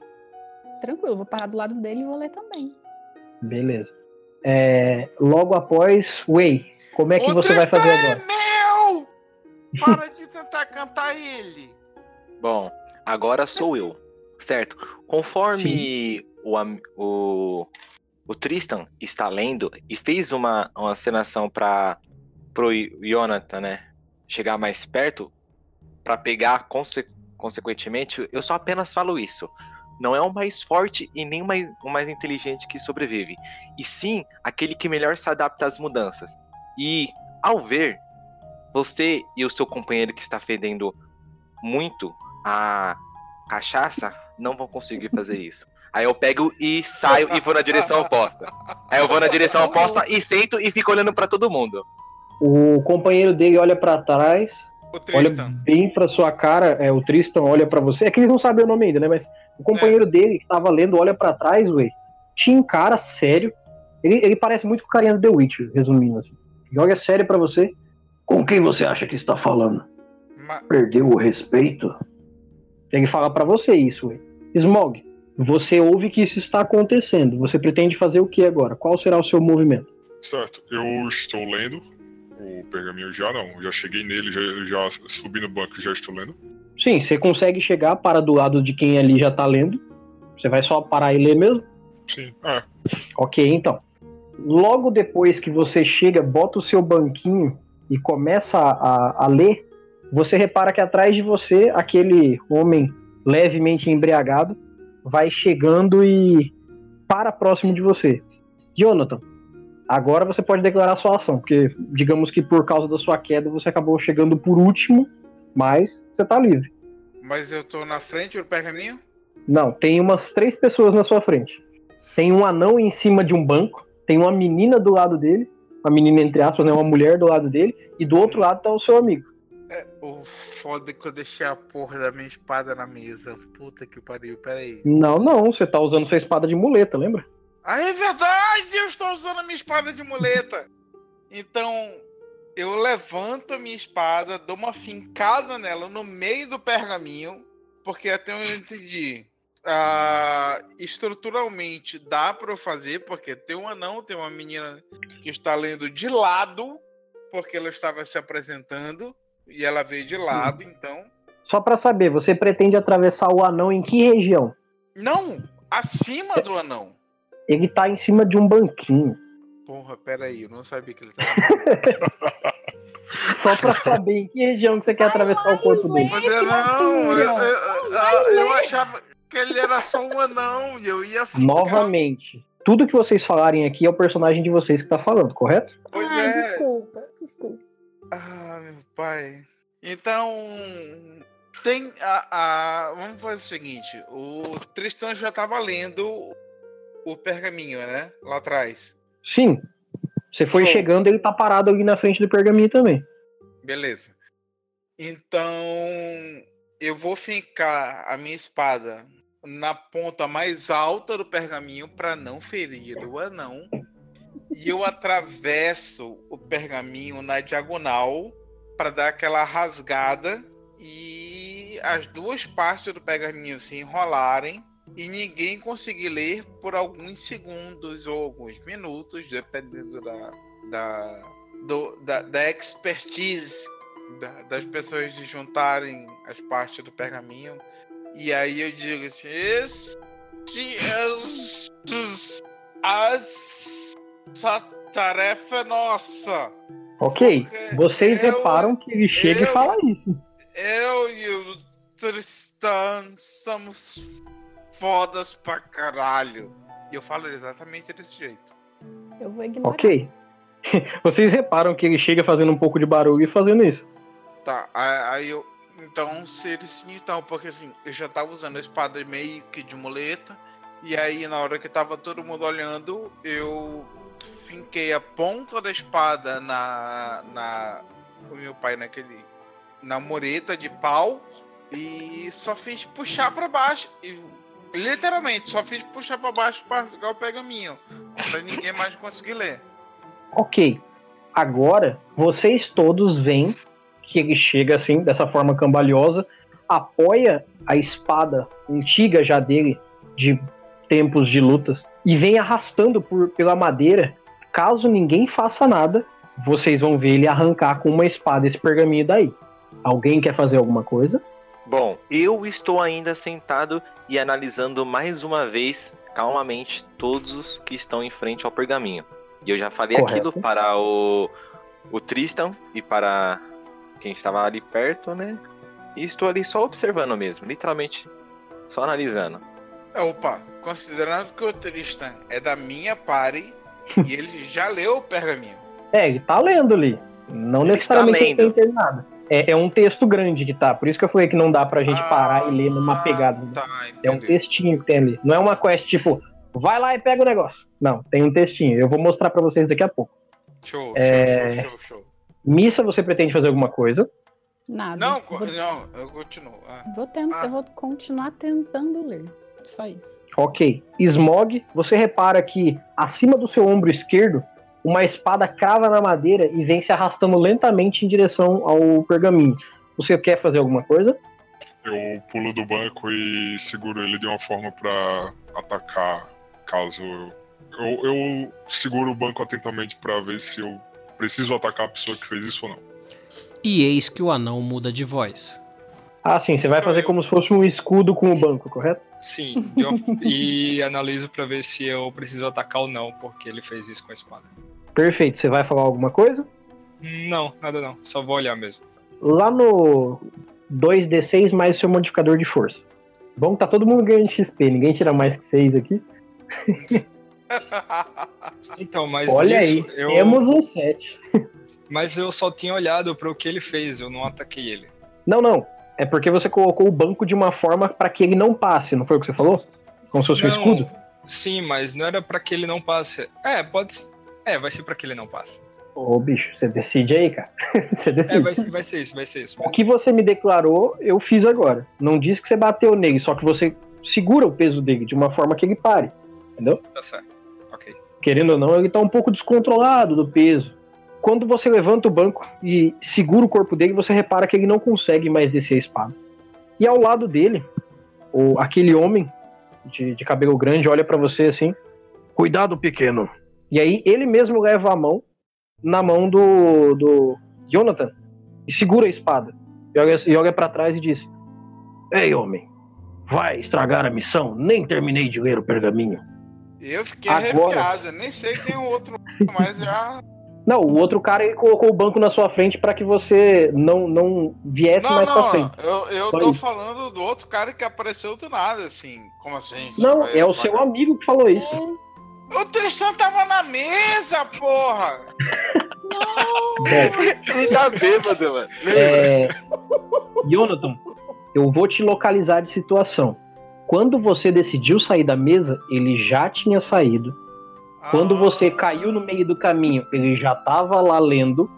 Tranquilo, vou parar do lado dele e vou ler também. Beleza. É, logo após, Way, como é que O você vai fazer Tristan agora? É meu! Para de tentar cantar ele. Bom, agora sou eu, certo? Conforme o, am- o, o Tristan está lendo e fez uma, uma cenação para pro Jonathan, né, chegar mais perto para pegar conse- consequentemente, eu só apenas falo isso. Não é o mais forte e nem o mais, o mais inteligente que sobrevive, e sim aquele que melhor se adapta às mudanças. E ao ver você e o seu companheiro que está fedendo muito a cachaça, não vão conseguir fazer isso. Aí eu pego e saio e vou na direção oposta. Aí eu vou na direção oposta e sento e fico olhando pra todo mundo. O companheiro dele olha pra trás, O olha Tristan. bem pra sua cara, é, o Tristan olha pra você. É que eles não sabem o nome ainda, né? Mas o companheiro dele que tava lendo olha pra trás, Way, te encara sério. Ele, ele parece muito com o carinha do The Witcher, resumindo assim. Olha sério pra você. Com quem você acha que está falando? Ma- Perdeu o respeito? Ele fala pra você isso, Way. Smog, Você ouve que isso está acontecendo. Você pretende fazer o que agora? Qual será o seu movimento? Certo, eu estou lendo o pergaminho já, não. Já cheguei nele, já, já subi no banco e já estou lendo. Sim, você consegue chegar para do lado de quem ali já tá lendo. Você vai só parar e ler mesmo? Sim, é. Ok, então. Logo depois que você chega, bota o seu banquinho e começa a, a ler, você repara que atrás de você, aquele homem levemente embriagado vai chegando e para próximo de você. Jonathan, agora você pode declarar sua ação, porque digamos que por causa da sua queda você acabou chegando por último, mas você tá livre. Mas eu tô na frente do pergaminho? Não, tem umas três pessoas na sua frente. Tem um anão em cima de um banco, tem uma menina do lado dele, uma menina entre aspas, né, uma mulher do lado dele, e do outro lado tá o seu amigo. O foda que eu deixei a porra da minha espada na mesa. Puta que pariu, peraí. Não, não, você tá usando sua espada de muleta, lembra? Ah, é verdade! Eu estou usando a minha espada de muleta. Então, eu levanto a minha espada, dou uma fincada nela no meio do pergaminho, porque até onde eu entendi, ah, estruturalmente dá para eu fazer, porque tem um anão, tem uma menina que está lendo de lado, porque ela estava se apresentando, e ela veio de lado, então. Só pra saber, você pretende atravessar o anão em que região? Não! Acima do anão! Ele tá em cima de um banquinho. Porra, peraí, eu não sabia que ele tava. Só pra saber em que região que você quer atravessar o corpo dele. Mas eu não, eu, eu, eu- eu achava que ele era só um anão e eu ia ficar. Novamente, tudo que vocês falarem aqui é o personagem de vocês que tá falando, correto? Pois Ai, é. desculpa. Ah, meu pai. Então. Tem a, a- Vamos fazer o seguinte: o Tristan já tava lendo o pergaminho, né? Lá atrás. Sim. Você foi Show. chegando, ele tá parado ali na frente do pergaminho também. Beleza. Então. Eu vou fincar a minha espada na ponta mais alta do pergaminho para não ferir o anão. E eu atravesso o pergaminho na diagonal para dar aquela rasgada e as duas partes do pergaminho se enrolarem e ninguém conseguir ler por alguns segundos ou alguns minutos, dependendo da, da, do- da, da expertise da- das pessoas de juntarem as partes do pergaminho. E aí eu digo assim: é as- essa tarefa é nossa. Ok. Porque Vocês eu- reparam que ele chega e eu- fala isso. Eu e o Tristan somos fodas pra caralho. E eu falo exatamente desse jeito. Eu vou ignorar. Ok. Vocês reparam que ele chega fazendo um pouco de barulho e fazendo isso. Tá, aí eu. Então, seria assim, então, porque assim, eu já tava usando a espada meio que de muleta. E aí, na hora que tava todo mundo olhando, eu finquei a ponta da espada na. na o meu pai naquele. na mureta de pau. E só fiz puxar pra baixo. E, literalmente, só fiz puxar pra baixo pra rasgar o pergaminho. Pra ninguém mais conseguir ler. Ok. Agora, vocês todos veem que ele chega assim, dessa forma cambalhosa, apoia a espada antiga já dele, de tempos de lutas, e vem arrastando por, pela madeira. Caso ninguém faça nada, vocês vão ver ele arrancar com uma espada esse pergaminho daí. Alguém quer fazer alguma coisa? Bom, eu estou ainda sentado e analisando mais uma vez, calmamente, todos os que estão em frente ao pergaminho. E eu já falei Correto. aquilo para o, o Tristan e para quem estava ali perto, né? E estou ali só observando mesmo, literalmente, só analisando. É, Opa, considerando que o Tristan é da minha party e ele já leu o pergaminho. É, ele tá lendo ali. Não Ele necessariamente está ele tem terminado. É, é um texto grande que tá, por isso que eu falei que não dá pra gente parar e ler numa pegada. Tá, É um textinho que tem ali. Não é uma quest tipo, vai lá e pega o negócio. Não, tem um textinho. Eu vou mostrar pra vocês daqui a pouco. Show, É. show, show, show, show. Missa, você pretende fazer alguma coisa? Nada. Não, vou, não, eu continuo. Ah, vou tent- Ah. eu vou continuar tentando ler. Só isso. Ok. Smog, você repara que acima do seu ombro esquerdo, uma espada crava na madeira e vem se arrastando lentamente em direção ao pergaminho. Você quer fazer alguma coisa? Eu pulo do banco e seguro ele de uma forma pra atacar caso. Eu, eu seguro o banco atentamente pra ver se eu preciso atacar a pessoa que fez isso ou não. E eis que o anão muda de voz. Ah, sim, você vai fazer como se fosse um escudo com o banco, correto? Sim, uma- e analiso pra ver se eu preciso atacar ou não, porque ele fez isso com a espada. Perfeito. Você vai falar alguma coisa? Não, nada não, só vou olhar mesmo. Lá no 2d6 mais seu modificador de força. Bom, tá todo mundo ganhando XP, ninguém tira mais que 6 aqui. Então, mas Olha nisso, aí, eu, temos um 7. mas eu só tinha olhado para o que ele fez, eu não ataquei ele. Não, não. É porque você colocou o banco de uma forma pra que ele não passe, não foi o que você falou? Como se fosse um Não, escudo? Sim, mas não era pra que ele não passe. É, pode. É, vai ser pra que ele não passe. Ô, bicho, você decide aí, cara. você decide. É, vai, vai ser isso, vai ser isso. O que você me declarou, eu fiz agora. Não disse que você bateu nele, só que você segura o peso dele de uma forma que ele pare. Tá certo. Ok. Querendo ou não, ele tá um pouco descontrolado do peso. Quando você levanta o banco e segura o corpo dele, você repara que ele não consegue mais descer a espada. E ao lado dele, o, aquele homem de, de cabelo grande olha pra você assim: Cuidado, pequeno. E aí ele mesmo leva a mão na mão do, do Jonathan e segura a espada. E olha, e olha para trás e diz: Ei, homem, vai estragar a missão? Nem terminei de ler o pergaminho. Eu fiquei Agora. arrepiado, nem sei quem é o outro, mas já. Não, o outro cara ele colocou o banco na sua frente para que você não, não viesse Não, mais pra não, frente. eu, eu Só tô isso. falando do outro cara que apareceu do nada, assim. Como assim? Não, é o seu amigo que falou isso. O Tristan tava na mesa, porra! Bom, Ele tá bêbado, mano. é... Jonathan, eu vou te localizar de situação. Quando você decidiu sair da mesa, ele já tinha saído. Quando Ah, você caiu no meio do caminho, ele já estava lá lendo.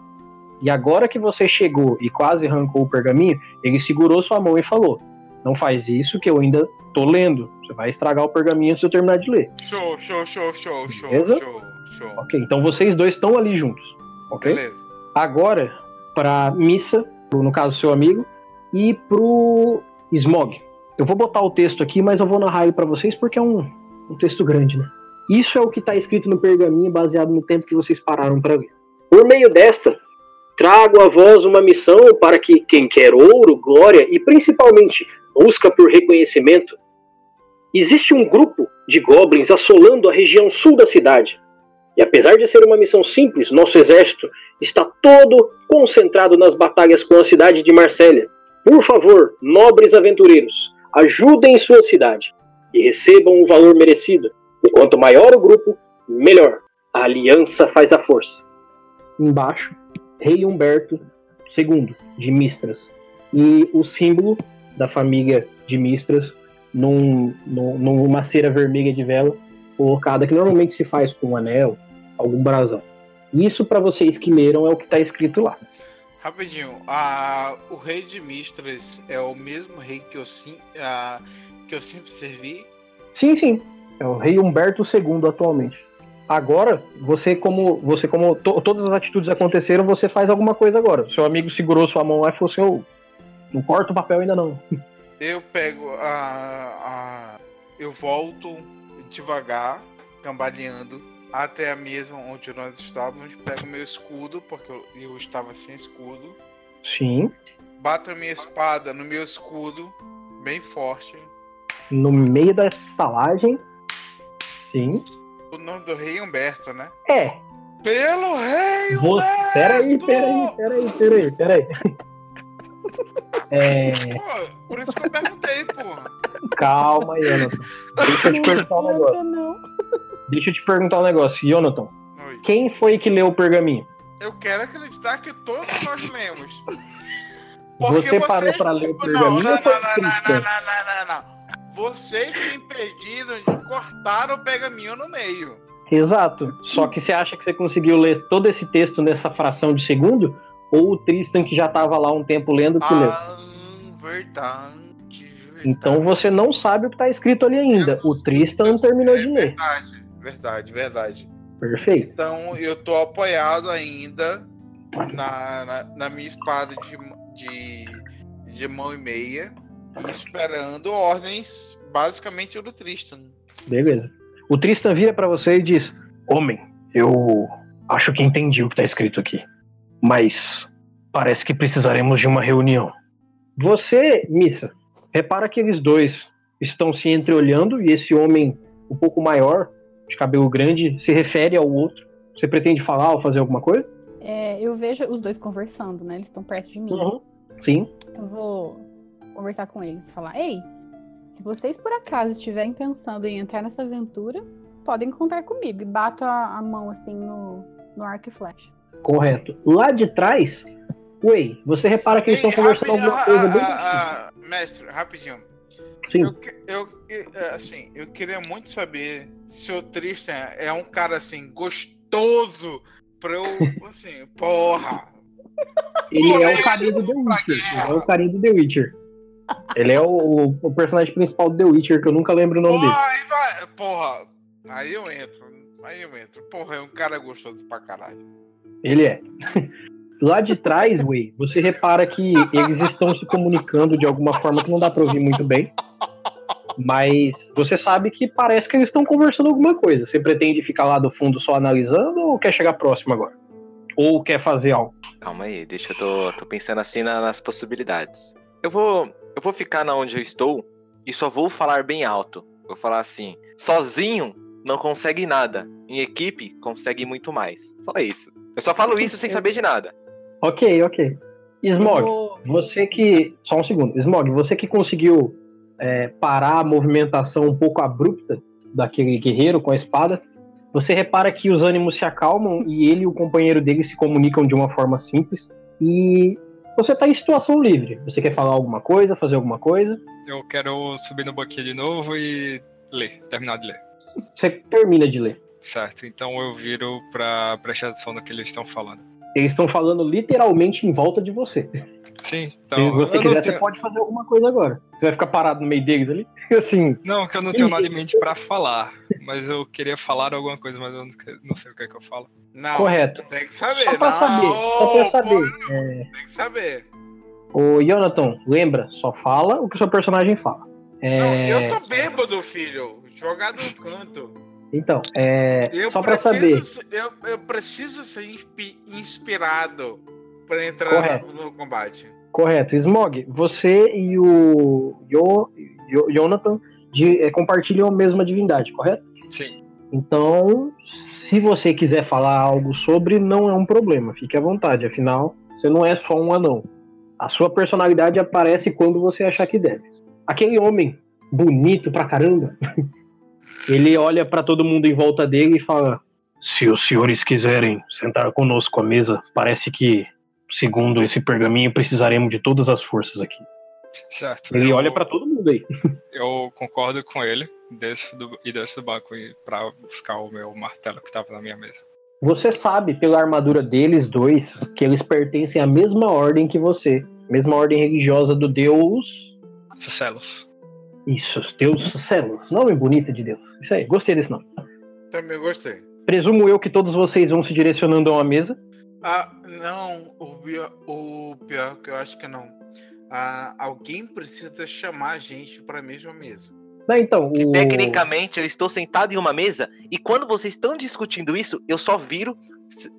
E agora que você chegou e quase arrancou o pergaminho, ele segurou sua mão e falou: Não faz isso que eu ainda tô lendo. Você vai estragar o pergaminho antes de eu terminar de ler. Show, show, show, show, show, Beleza? show, show. Ok, então vocês dois estão ali juntos. Ok? Beleza. Agora, pra Missa, pro- no caso seu amigo, e pro Smog. Eu vou botar o texto aqui, mas eu vou narrar ele pra vocês porque é um, um texto grande, né? Isso é o que tá escrito no pergaminho, baseado no tempo que vocês pararam pra ler. Por meio desta, trago a vós uma missão para que quem quer ouro, glória e principalmente busca por reconhecimento. Existe um grupo de goblins assolando a região sul da cidade. E apesar de ser uma missão simples, nosso exército está todo concentrado nas batalhas com a cidade de Marsella. Por favor, nobres aventureiros, ajudem sua cidade e recebam o valor merecido. E quanto maior o grupo, melhor. A aliança faz a força. Embaixo, Rei Humberto II, de Mistras. E o símbolo da família de Mistras num, num- numa cera vermelha de vela colocada, que normalmente se faz com um anel, algum brasão. Isso para vocês que leram é o que está escrito lá. Rapidinho, a, o rei de Mistras é o mesmo rei que eu, sim, a, que eu sempre servi? Sim, sim. É o rei Humberto II atualmente. Agora, você como você como to- todas as atitudes aconteceram, você faz alguma coisa agora. Seu amigo segurou sua mão lá e falou assim: "Ô, não corta o papel ainda não. Eu pego a, a. Eu volto devagar, cambaleando, até a mesa onde nós estávamos. Pego meu escudo, porque eu, eu estava sem escudo. Sim. Bato a minha espada no meu escudo, bem forte. No meio da estalagem. Sim. O nome do rei Humberto, né? É. Pelo rei Você. Humberto! Peraí, peraí, peraí, peraí, peraí. É. Pô, por isso que eu perguntei, porra. Calma, Jonathan. Deixa eu te perguntar um negócio. não. Deixa eu te perguntar um negócio, Jonathan. Oi. Quem foi que leu o pergaminho? Eu quero acreditar que todos nós lemos. Você parou pra ler o Não, pergaminho não, ou foi não, não, não, Tristan? não, não, não, não. Vocês me impediram de cortar o pergaminho no meio. Exato. Só que você acha que você conseguiu ler todo esse texto nessa fração de segundo? Ou o Tristan, que já estava lá um tempo lendo, que leu? Ah, verdade, verdade. Então você não sabe o que está escrito ali ainda. O Tristan não terminou de ler. Verdade, verdade, verdade. Perfeito. Então eu tô apoiado ainda na, na, na minha espada de, de, de mão e meia. Esperando ordens, basicamente do Tristan. Beleza. O Tristan vira pra você e diz: Homem, eu acho que entendi o que tá escrito aqui. Mas parece que precisaremos de uma reunião. Você, Missa, repara que eles dois estão se entreolhando e esse homem um pouco maior, de cabelo grande, se refere ao outro. Você pretende falar ou fazer alguma coisa? É, eu vejo os dois conversando, né? Eles estão perto de mim. Uhum. Sim. Eu vou conversar com eles, falar: Ei, se vocês por acaso estiverem pensando em entrar nessa aventura, podem contar comigo. E bato a, a mão assim no, no arco e flecha. Correto. Lá de trás, Way, você repara que eles Ei, estão conversando alguma coisa ah, bem. ah, ah, Mestre, rapidinho. Sim. Eu, eu, é, assim, eu queria muito saber se o Tristan é um cara assim gostoso pra eu, assim, porra. Ele é o Porra, carinha do The Witcher. é o carinha do The Witcher. Ele é o, o personagem principal do The Witcher, que eu nunca lembro o nome Porra, dele. aí vai, porra. Aí eu entro, aí eu entro. Porra, é um cara gostoso pra caralho. Ele é. Lá de trás, Way, você repara que eles estão se comunicando de alguma forma que não dá pra ouvir muito bem. Mas você sabe que parece que eles estão conversando alguma coisa. Você pretende ficar lá do fundo só analisando ou quer chegar próximo agora? Ou quer fazer algo? Calma aí, deixa eu tô, tô pensando assim na- nas possibilidades. Eu vou, eu vou ficar na onde eu estou e só vou falar bem alto. Vou falar assim: sozinho não consegue nada, em equipe consegue muito mais. Só isso. Eu só falo isso sem saber de nada. Ok, ok. Smog, vou- você que. Só um segundo. Smog, você que conseguiu é, parar a movimentação um pouco abrupta daquele guerreiro com a espada, você repara que os ânimos se acalmam e ele e o companheiro dele se comunicam de uma forma simples. E você tá em situação livre. Você quer falar alguma coisa, fazer alguma coisa? Eu quero subir no banquinho de novo e ler, terminar de ler. Você termina de ler. Certo, então eu viro pra prestar atenção no que eles estão falando. Eles estão falando literalmente em volta de você. Sim, Se então. você eu não quiser, você tenho- pode fazer alguma coisa agora. Você vai ficar parado no meio deles ali? Assim, Não, que eu não tenho nada em mente pra falar. Mas eu queria falar alguma coisa, mas eu não, sei o que é que eu falo. Não, correto. tem que saber. Só pra não, saber, só pra saber. pô, Tem que saber. Ô, Jonathan, lembra, só fala o que o seu personagem fala. É, Não, eu tô bêbado, filho. Jogado no canto. Então, é, Eu só pra preciso saber. Eu, eu preciso ser inspi- inspirado pra entrar Correto. no combate. Correto. Smog, você e o Yo, Yo- Jonathan de- é, compartilham a mesma divindade, correto? Sim. Então, se você quiser falar algo sobre, não é um problema. Fique à vontade. Afinal, você não é só um anão. A sua personalidade aparece quando você achar que deve. Aquele homem bonito pra caramba, ele olha pra todo mundo em volta dele e fala: Se os senhores quiserem sentar conosco à mesa, parece que, segundo esse pergaminho, precisaremos de todas as forças aqui. Certo. Ele eu, olha pra todo mundo aí. Eu concordo com ele desço do, e desço do banco e- pra buscar o meu martelo que tava na minha mesa. Você sabe pela armadura deles dois que eles pertencem à mesma ordem que você, mesma ordem religiosa do Deus. Sucelos. Isso, Deus Celos. Nome bonito de Deus. Isso aí, gostei desse nome. Também gostei. Presumo eu que todos vocês vão se direcionando a uma mesa. Ah, não, o pior, o pior que eu acho que não. Ah, alguém precisa chamar a gente pra mesma mesa. Não, então, o... Tecnicamente, eu estou sentado em uma mesa e quando vocês estão discutindo isso, eu só viro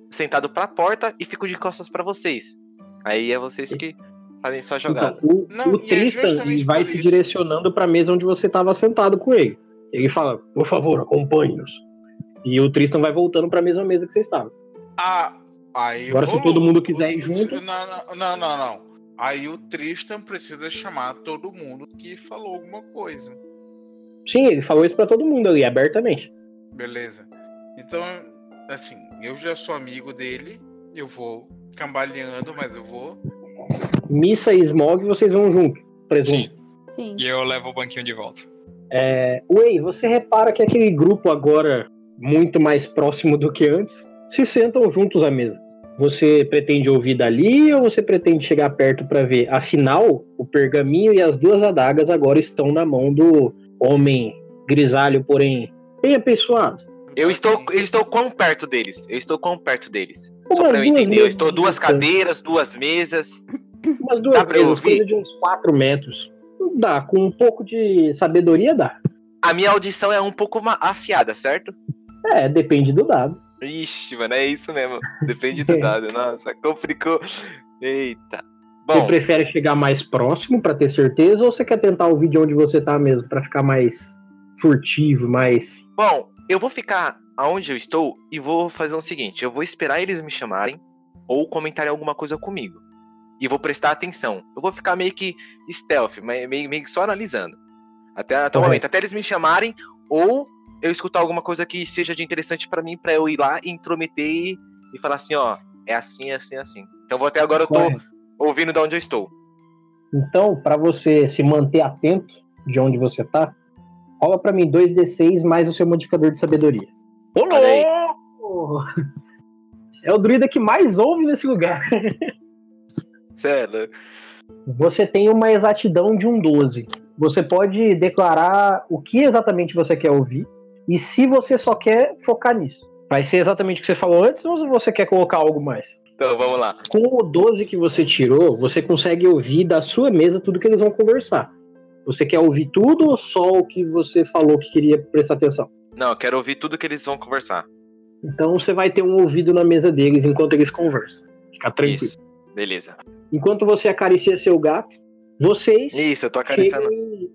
sentado pra porta e fico de costas pra vocês. Aí é vocês que fazem sua jogada. Então, o, Não, o e é Tristan justamente vai se isso. direcionando para a mesa onde você estava sentado com ele. Ele fala, por favor, acompanhe-nos. E o Tristan vai voltando para a mesma mesa que você estava. Ah, aí Agora, se todo mundo quiser ir junto- Não, não, não, não. Aí o Tristan precisa chamar todo mundo que falou alguma coisa. Sim, ele falou isso para todo mundo ali, abertamente. Beleza. Então, assim, eu já sou amigo dele. Eu vou cambaleando, mas eu vou. Missa e Smog, vocês vão junto, presumo. Sim. Sim. E eu levo o banquinho de volta. É, Way, você repara que aquele grupo agora, muito mais próximo do que antes, se sentam juntos à mesa. Você pretende ouvir dali ou você pretende chegar perto para ver? Afinal, o pergaminho e as duas adagas agora estão na mão do homem grisalho, porém bem apessoado. Eu estou, eu estou quão perto deles? Eu estou quão perto deles? Só Umas pra eu entender, eu estou duas cadeiras, duas mesas. Umas duas Dá pra mesas, coisa de uns 4 metros. Dá, com um pouco de sabedoria dá. A minha audição é um pouco afiada, certo? É, depende do dado. Ixi, mano, é isso mesmo. Depende do dado. Nossa, complicou. Eita. Você Bom, prefere chegar mais próximo pra ter certeza ou você quer tentar ouvir de onde você tá mesmo, pra ficar mais furtivo, mais. bom, eu vou ficar aonde eu estou e vou fazer o seguinte: eu vou esperar eles me chamarem ou comentarem alguma coisa comigo. E vou prestar atenção. Eu vou ficar meio que stealth, meio, meio que só analisando. Até, até o momento, até eles me chamarem ou eu escutar alguma coisa que seja de interessante pra mim, pra eu ir lá e intrometer e, e falar assim: ó, é assim, é assim, é assim. Então vou até agora eu tô ouvindo de onde eu estou. Então, pra você se manter atento de onde você tá, rola pra mim 2d6 mais o seu modificador de sabedoria. Ô, louco! É o druida que mais ouve nesse lugar. Sério. Você tem uma exatidão de um 12. Você pode declarar o que exatamente você quer ouvir e se você só quer focar nisso. Vai ser exatamente o que você falou antes ou você quer colocar algo mais? Então vamos lá. Com o 12 que você tirou, você consegue ouvir da sua mesa tudo que eles vão conversar. Você quer ouvir tudo ou só o que você falou que queria prestar atenção? Não, eu quero ouvir tudo que eles vão conversar. Então você vai ter um ouvido na mesa deles enquanto eles conversam. Fica tranquilo. Isso. Beleza. Enquanto você acaricia seu gato, vocês Isso, eu tô acariciando. chegam e-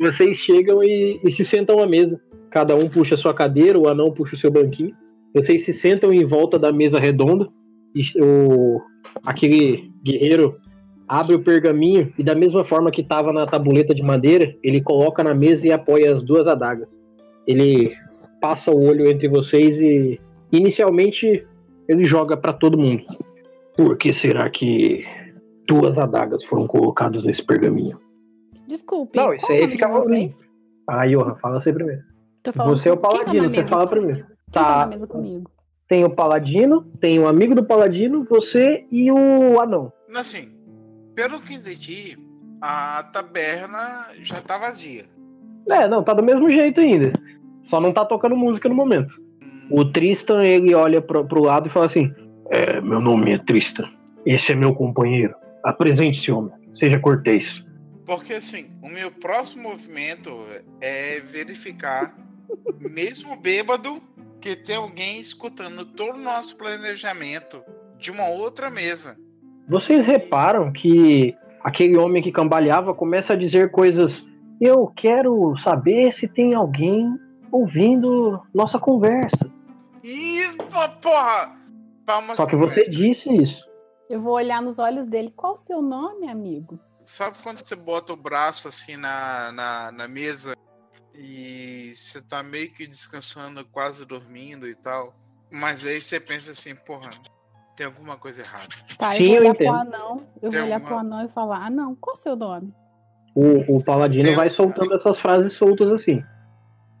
vocês chegam e, e se sentam à mesa. Cada um puxa a sua cadeira, o anão puxa o seu banquinho. Vocês se sentam em volta da mesa redonda. E o, aquele guerreiro abre o pergaminho e da mesma forma que estava na tabuleta de madeira, ele coloca na mesa e apoia as duas adagas. Ele passa o olho entre vocês e inicialmente ele joga para todo mundo. Por que será que duas adagas foram colocadas nesse pergaminho? Desculpe. Não, isso aí vocês? Ah, Johan, fala você primeiro. Tô falando Você é o tá paladino, você fala primeiro. Quem tá na Tá, mesa comigo? tem o paladino, tem o amigo do paladino, você e o anão. Assim, pelo que entendi, a taberna já tá vazia. É, não, tá do mesmo jeito ainda. Só não tá tocando música no momento. O Tristan, ele olha pro, pro lado e fala assim: É, meu nome é Tristan. Esse é meu companheiro. Apresente-se, homem. Seja cortês. Porque assim, o meu próximo movimento é verificar, mesmo bêbado, que tem alguém escutando todo o nosso planejamento de uma outra mesa. Vocês reparam que aquele homem que cambaleava começa a dizer coisas. Eu quero saber se tem alguém ouvindo nossa conversa. Pô, porra! Palmas Só que você disse isso. Eu vou olhar nos olhos dele. Qual o seu nome, amigo? Sabe quando você bota o braço assim na, na, na mesa e você tá meio que descansando, quase dormindo e tal? Mas aí você pensa assim, porra, tem alguma coisa errada. Tá, Sim, eu vou eu olhar pro entendo. anão. Eu Tem vou olhar alguma- pro anão e falar: Ah, não, qual o seu nome? O, o paladino Tem- vai soltando essas frases soltas assim.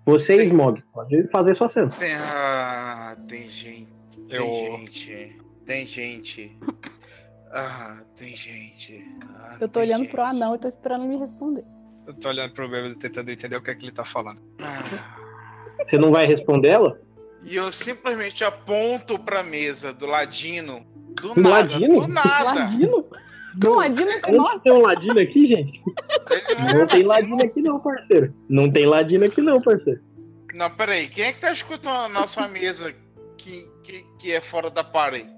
Você, Tem- Smog, pode fazer sua cena. Tem, ah, tem gente. Tem Eu- gente. Tem gente. Ah, tem gente. Ah, Eu tô tem olhando gente. pro anão e tô esperando ele responder. Eu tô olhando pro bêbado tentando entender o que é que ele tá falando. Você não vai responder ela? E eu simplesmente aponto pra mesa do ladino. Do Do nada. ladino? Do nada. Ladino? Que ladino é nossa? tem um ladino aqui, gente? Ele não, é tem ladino. aqui não, parceiro. Não tem ladino aqui não, parceiro. Não, peraí. Quem é que tá escutando a nossa mesa que, que, que é fora da parede?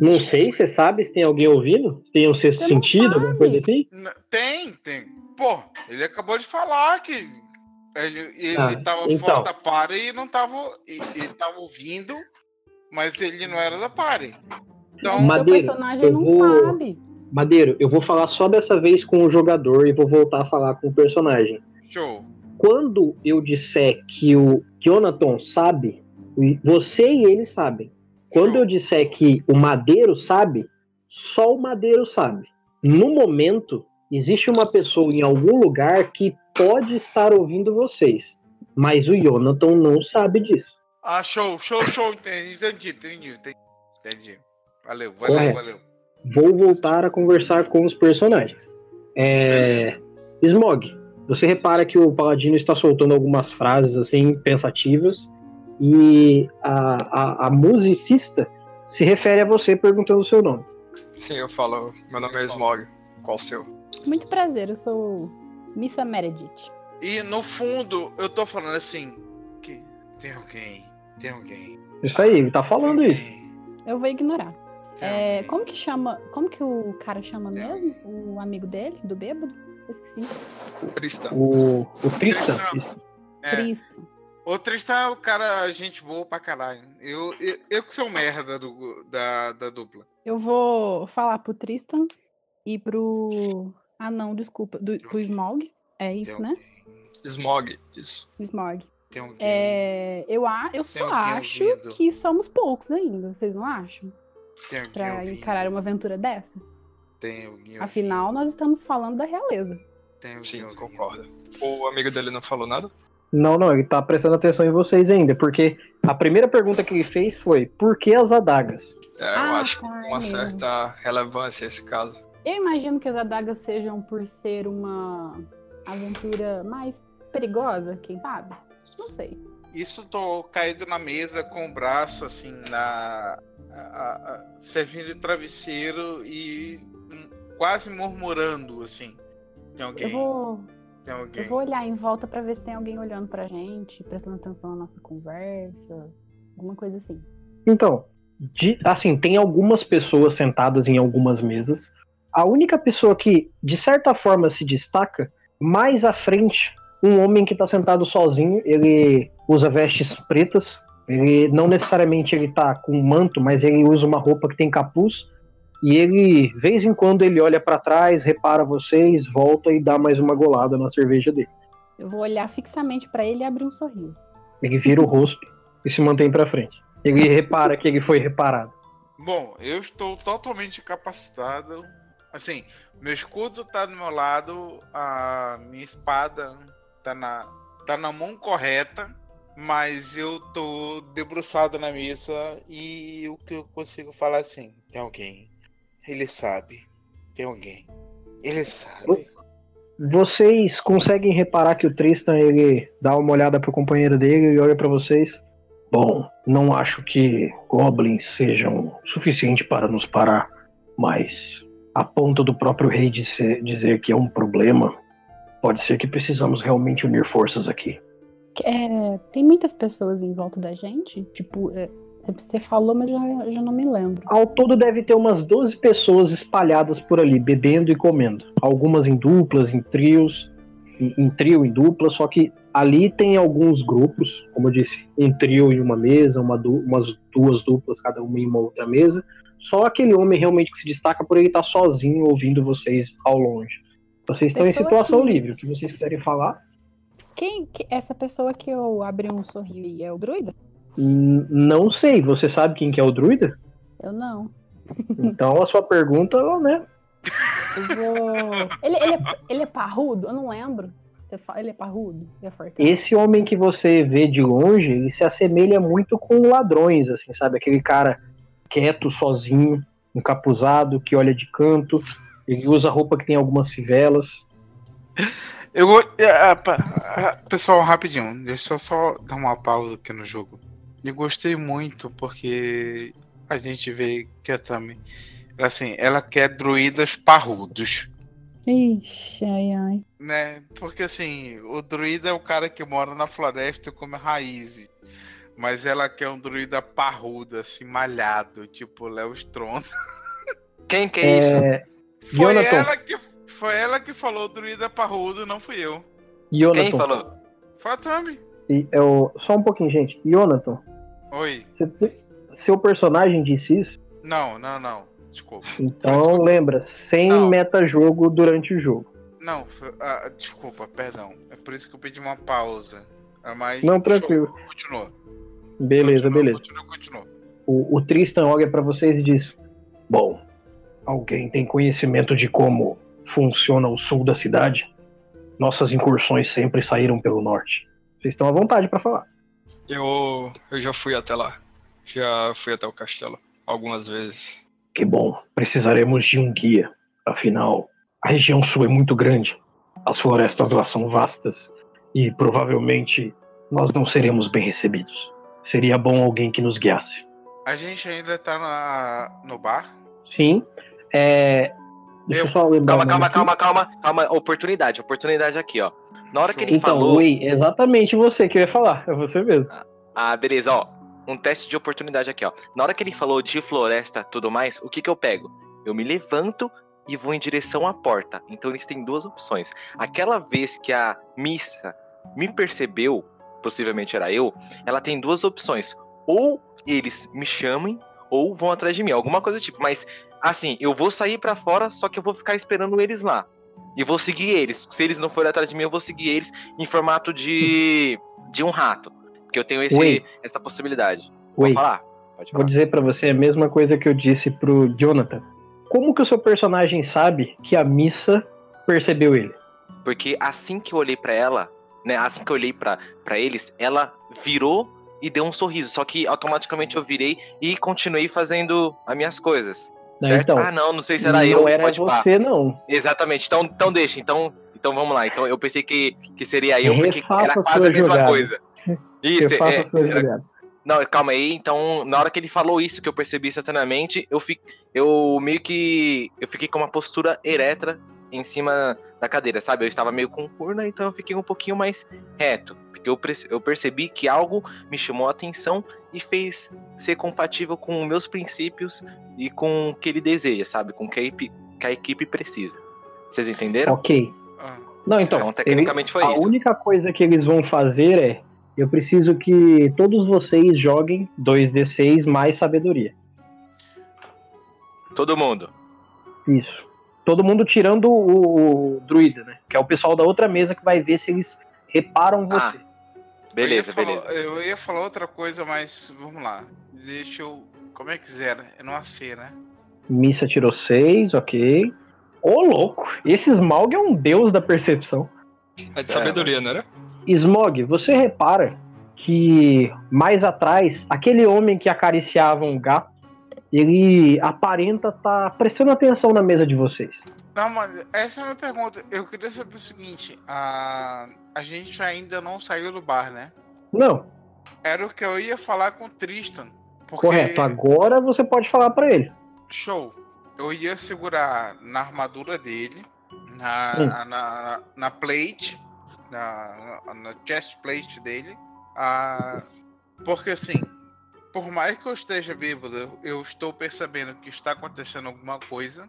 Não sei, você sabe se tem alguém ouvindo? Se tem um sexto sentido, alguma sabe. coisa assim? Tem, tem. Pô, ele acabou de falar que ele, ele Ah, tava então. fora da party e não tava. e- Ele tava ouvindo, mas ele não era da party. Então, Mas Madeira, seu personagem não vou- sabe. Madeiro, eu vou falar só dessa vez com o jogador e vou voltar a falar com o personagem. show. Quando eu disser que o Jonathan sabe, você e ele sabem. Quando eu disser que o Madeiro sabe, só o Madeiro sabe. No momento, existe uma pessoa em algum lugar que pode estar ouvindo vocês. Mas o Jonathan não sabe disso. Ah, show, show, show. Entendi, entendi, entendi. entendi. entendi. Valeu, valeu, Correto. valeu. Vou voltar a conversar com os personagens. É... Smog, você repara que o Paladino está soltando algumas frases assim pensativas e a, a, a musicista se refere a você perguntando o seu nome. Sim, eu falo, meu nome é Smog. Qual o seu? Muito prazer, eu sou Missa Meredith. E no fundo, eu tô falando assim. Que tem alguém. Tem alguém. Isso aí, ele tá falando tem isso. alguém, Eu vou ignorar. tem É, alguém. como que chama? Como que o cara chama mesmo? O amigo dele, do bêbado? Eu esqueci. Tristan. O, o Tristan. É, Tristan. O Tristan é o cara, gente boa pra caralho. Eu, eu, eu que sou merda do, da, da dupla. Eu vou falar pro Tristan e pro. Ah, não, desculpa. Do, pro Smog. É isso, Tem né? alguém, Smog, isso. Smog. Tem alguém. É, eu, a, eu só alguém acho ouvindo? que somos poucos ainda, vocês não acham? Tem. Pra ouvindo, encarar uma aventura dessa? Tem alguém. Afinal, ouvindo, nós estamos falando da realeza. tem alguém Sim, ouvindo. concordo. O amigo dele não falou nada? Não, não, ele tá prestando atenção em vocês ainda, porque a primeira pergunta que ele fez foi: por que as adagas? É, eu Ah, acho que tá, com é uma mesmo. certa relevância esse caso. Eu imagino que as adagas sejam por ser uma aventura mais perigosa, quem sabe? Não sei. Isso tô caído na mesa com o braço assim na. a- a- a- servindo de travesseiro e hum, quase murmurando assim. Tem alguém. Eu vou, Tem alguém. eu vou olhar em volta pra ver se tem alguém olhando pra gente, prestando atenção na nossa conversa, alguma coisa assim. Então, de- assim, tem algumas pessoas sentadas em algumas mesas. A única pessoa que, de certa forma, se destaca, mais à frente, um homem que está sentado sozinho. Ele usa vestes pretas. Ele não necessariamente ele tá com um manto, mas ele usa uma roupa que tem capuz. E ele, vez em quando, ele olha para trás, repara vocês, volta e dá mais uma golada na cerveja dele. Eu vou olhar fixamente pra ele e abrir um sorriso. Ele vira o rosto e se mantém para frente. Ele repara que ele foi reparado. Bom, eu estou totalmente capacitado. Assim, meu escudo tá do meu lado, a minha espada tá na, tá na mão correta, mas eu tô debruçado na mesa e o que eu consigo falar é assim: tem alguém. Ele sabe. Tem alguém. Ele sabe. Vocês conseguem reparar que o Tristan ele dá uma olhada pro companheiro dele e olha pra vocês? Bom, não acho que goblins sejam suficiente para nos parar, mas a ponto do próprio rei dizer, dizer que é um problema, pode ser que precisamos realmente unir forças aqui. É, tem muitas pessoas em volta da gente? Tipo, é, você falou, mas já, já não me lembro. Ao todo deve ter umas 12 pessoas espalhadas por ali, bebendo e comendo. Algumas em duplas, em trios, em, em trio, em dupla, só que ali tem alguns grupos, como eu disse, um trio em uma mesa, uma du- umas duas duplas, cada uma em uma outra mesa. Só aquele homem realmente que se destaca por ele estar sozinho ouvindo vocês ao longe. Vocês estão em Pessoa situação que- livre, o que vocês quiserem falar. Quem, que- essa pessoa que eu abri um sorriso é o druida? Hum, Não sei, você sabe quem que é o druida? Eu não. Então a sua pergunta, né? Eu vou. Ele, ele, é, ele é parrudo? Eu não lembro. Você fala, ele é parrudo? Ele é fortão? Esse homem que você vê de longe, ele se assemelha muito com ladrões, assim, sabe? Aquele cara quieto, sozinho, encapuzado, que olha de canto. Ele usa roupa que tem algumas fivelas. Eu vou. ah, pa- ah, Pessoal, rapidinho, deixa eu só dar uma pausa aqui no jogo. Eu gostei muito porque a gente vê que a Tami. Assim, ela quer druidas parrudos. Ixi, ai, ai. né? Porque assim, o druida é o cara que mora na floresta e come raízes. Mas ela quer um druida parrudo, assim, malhado, tipo Léo Stronda. Quem que é, isso? É, Foi Jonathan. ela, que, foi ela que falou druida parrudo, não fui eu. Quem Jonathan, falou? Foi a Tami. e eu- só um pouquinho, gente. Jonathan, Oi. você te- seu personagem disse isso? Não, não, não. Desculpa. Então lembra, sem Não. meta-jogo durante o jogo. Não, foi- ah, desculpa, perdão. É por isso que eu pedi uma pausa. Ah, Mas Não, tranquilo. Continua. Beleza, continua, beleza. Continua, continua. O, o Tristan olha pra vocês e diz: Bom, alguém tem conhecimento de como funciona o sul da cidade? Nossas incursões sempre saíram pelo norte. Vocês estão à vontade pra falar. Eu, eu já fui até lá. Já fui até o castelo algumas vezes. Que bom, precisaremos de um guia. Afinal, a região sul é muito grande. As florestas lá são vastas e provavelmente nós não seremos bem recebidos. Seria bom alguém que nos guiasse. A gente ainda tá na, no bar? Sim. É, Deixa eu, Eu- só lembrar. Calma, calma, calma, calma, calma. Oportunidade, oportunidade aqui, ó. Na hora que ele Então, falou. Way, exatamente você que eu ia falar. É você mesmo. Ah, beleza, ó. Um teste de oportunidade aqui, ó. Na hora que ele falou de floresta tudo mais, o que que eu pego? Eu me levanto e vou em direção à porta. Então eles têm duas opções. Aquela vez que a missa me percebeu, possivelmente era eu, ela tem duas opções. Ou eles me chamem, ou vão atrás de mim. Alguma coisa do tipo. Mas, assim, eu vou sair pra fora, só que eu vou ficar esperando eles lá. E vou seguir eles. Se eles não forem atrás de mim, eu vou seguir eles em formato de, de um rato. Porque eu tenho esse, Oi. essa possibilidade. Pode falar? Pode vou falar. dizer pra você a mesma coisa que eu disse pro Jonathan. Como que o seu personagem sabe que a missa percebeu ele? Porque assim que eu olhei pra ela, né? Assim que eu olhei pra pra eles, ela virou e deu um sorriso. Só que automaticamente eu virei e continuei fazendo as minhas coisas. Não, certo? então, ah, não, não sei se era não eu. era pode pá. você, não. Exatamente. Então, então deixa. Então, então vamos lá. Então eu pensei que, que seria eu, porque Refaça era quase a mesma jogada. coisa. Isso, Você é, a sua era- jogada. Não, calma aí. Então, na hora que ele falou isso, que eu percebi instantaneamente, eu, fi, eu meio que. Eu fiquei com uma postura ereta em cima da cadeira, sabe? Eu estava meio com curna, então eu fiquei um pouquinho mais reto. Porque eu, eu percebi que algo me chamou a atenção e fez ser compatível com meus princípios e com o que ele deseja, sabe? Com o que a equipe, que a equipe precisa. Vocês entenderam? Ok. Ah, Não, então, Então, tecnicamente foi a isso. única coisa que eles vão fazer é: eu preciso que todos vocês joguem 2d6 mais sabedoria. Todo mundo. Isso. Todo mundo tirando o, o druida, né? Que é o pessoal da outra mesa que vai ver se eles reparam Ah, você. Beleza, eu ia beleza. Falar, eu ia falar outra coisa, mas vamos lá. Deixa eu. Como é que zera? É no AC, né? Missa tirou 6, ok. Ô, louco! Esse Smaug é um deus da percepção. É de sabedoria, não era? Smog, você repara que mais atrás, aquele homem que acariciava um gato, ele aparenta estar prestando atenção na mesa de vocês. Não, mas essa é a minha pergunta. Eu queria saber o seguinte: a, a gente ainda não saiu do bar, né? Não, Era o que eu ia falar com o Tristan. Porque... correto. Agora você pode falar pra ele. Show. Eu ia segurar na armadura dele, na, Hum. na, na, na plate, na, na, chest plate dele. Ah, porque assim, por mais que eu esteja bêbado, eu- estou percebendo que está acontecendo alguma coisa.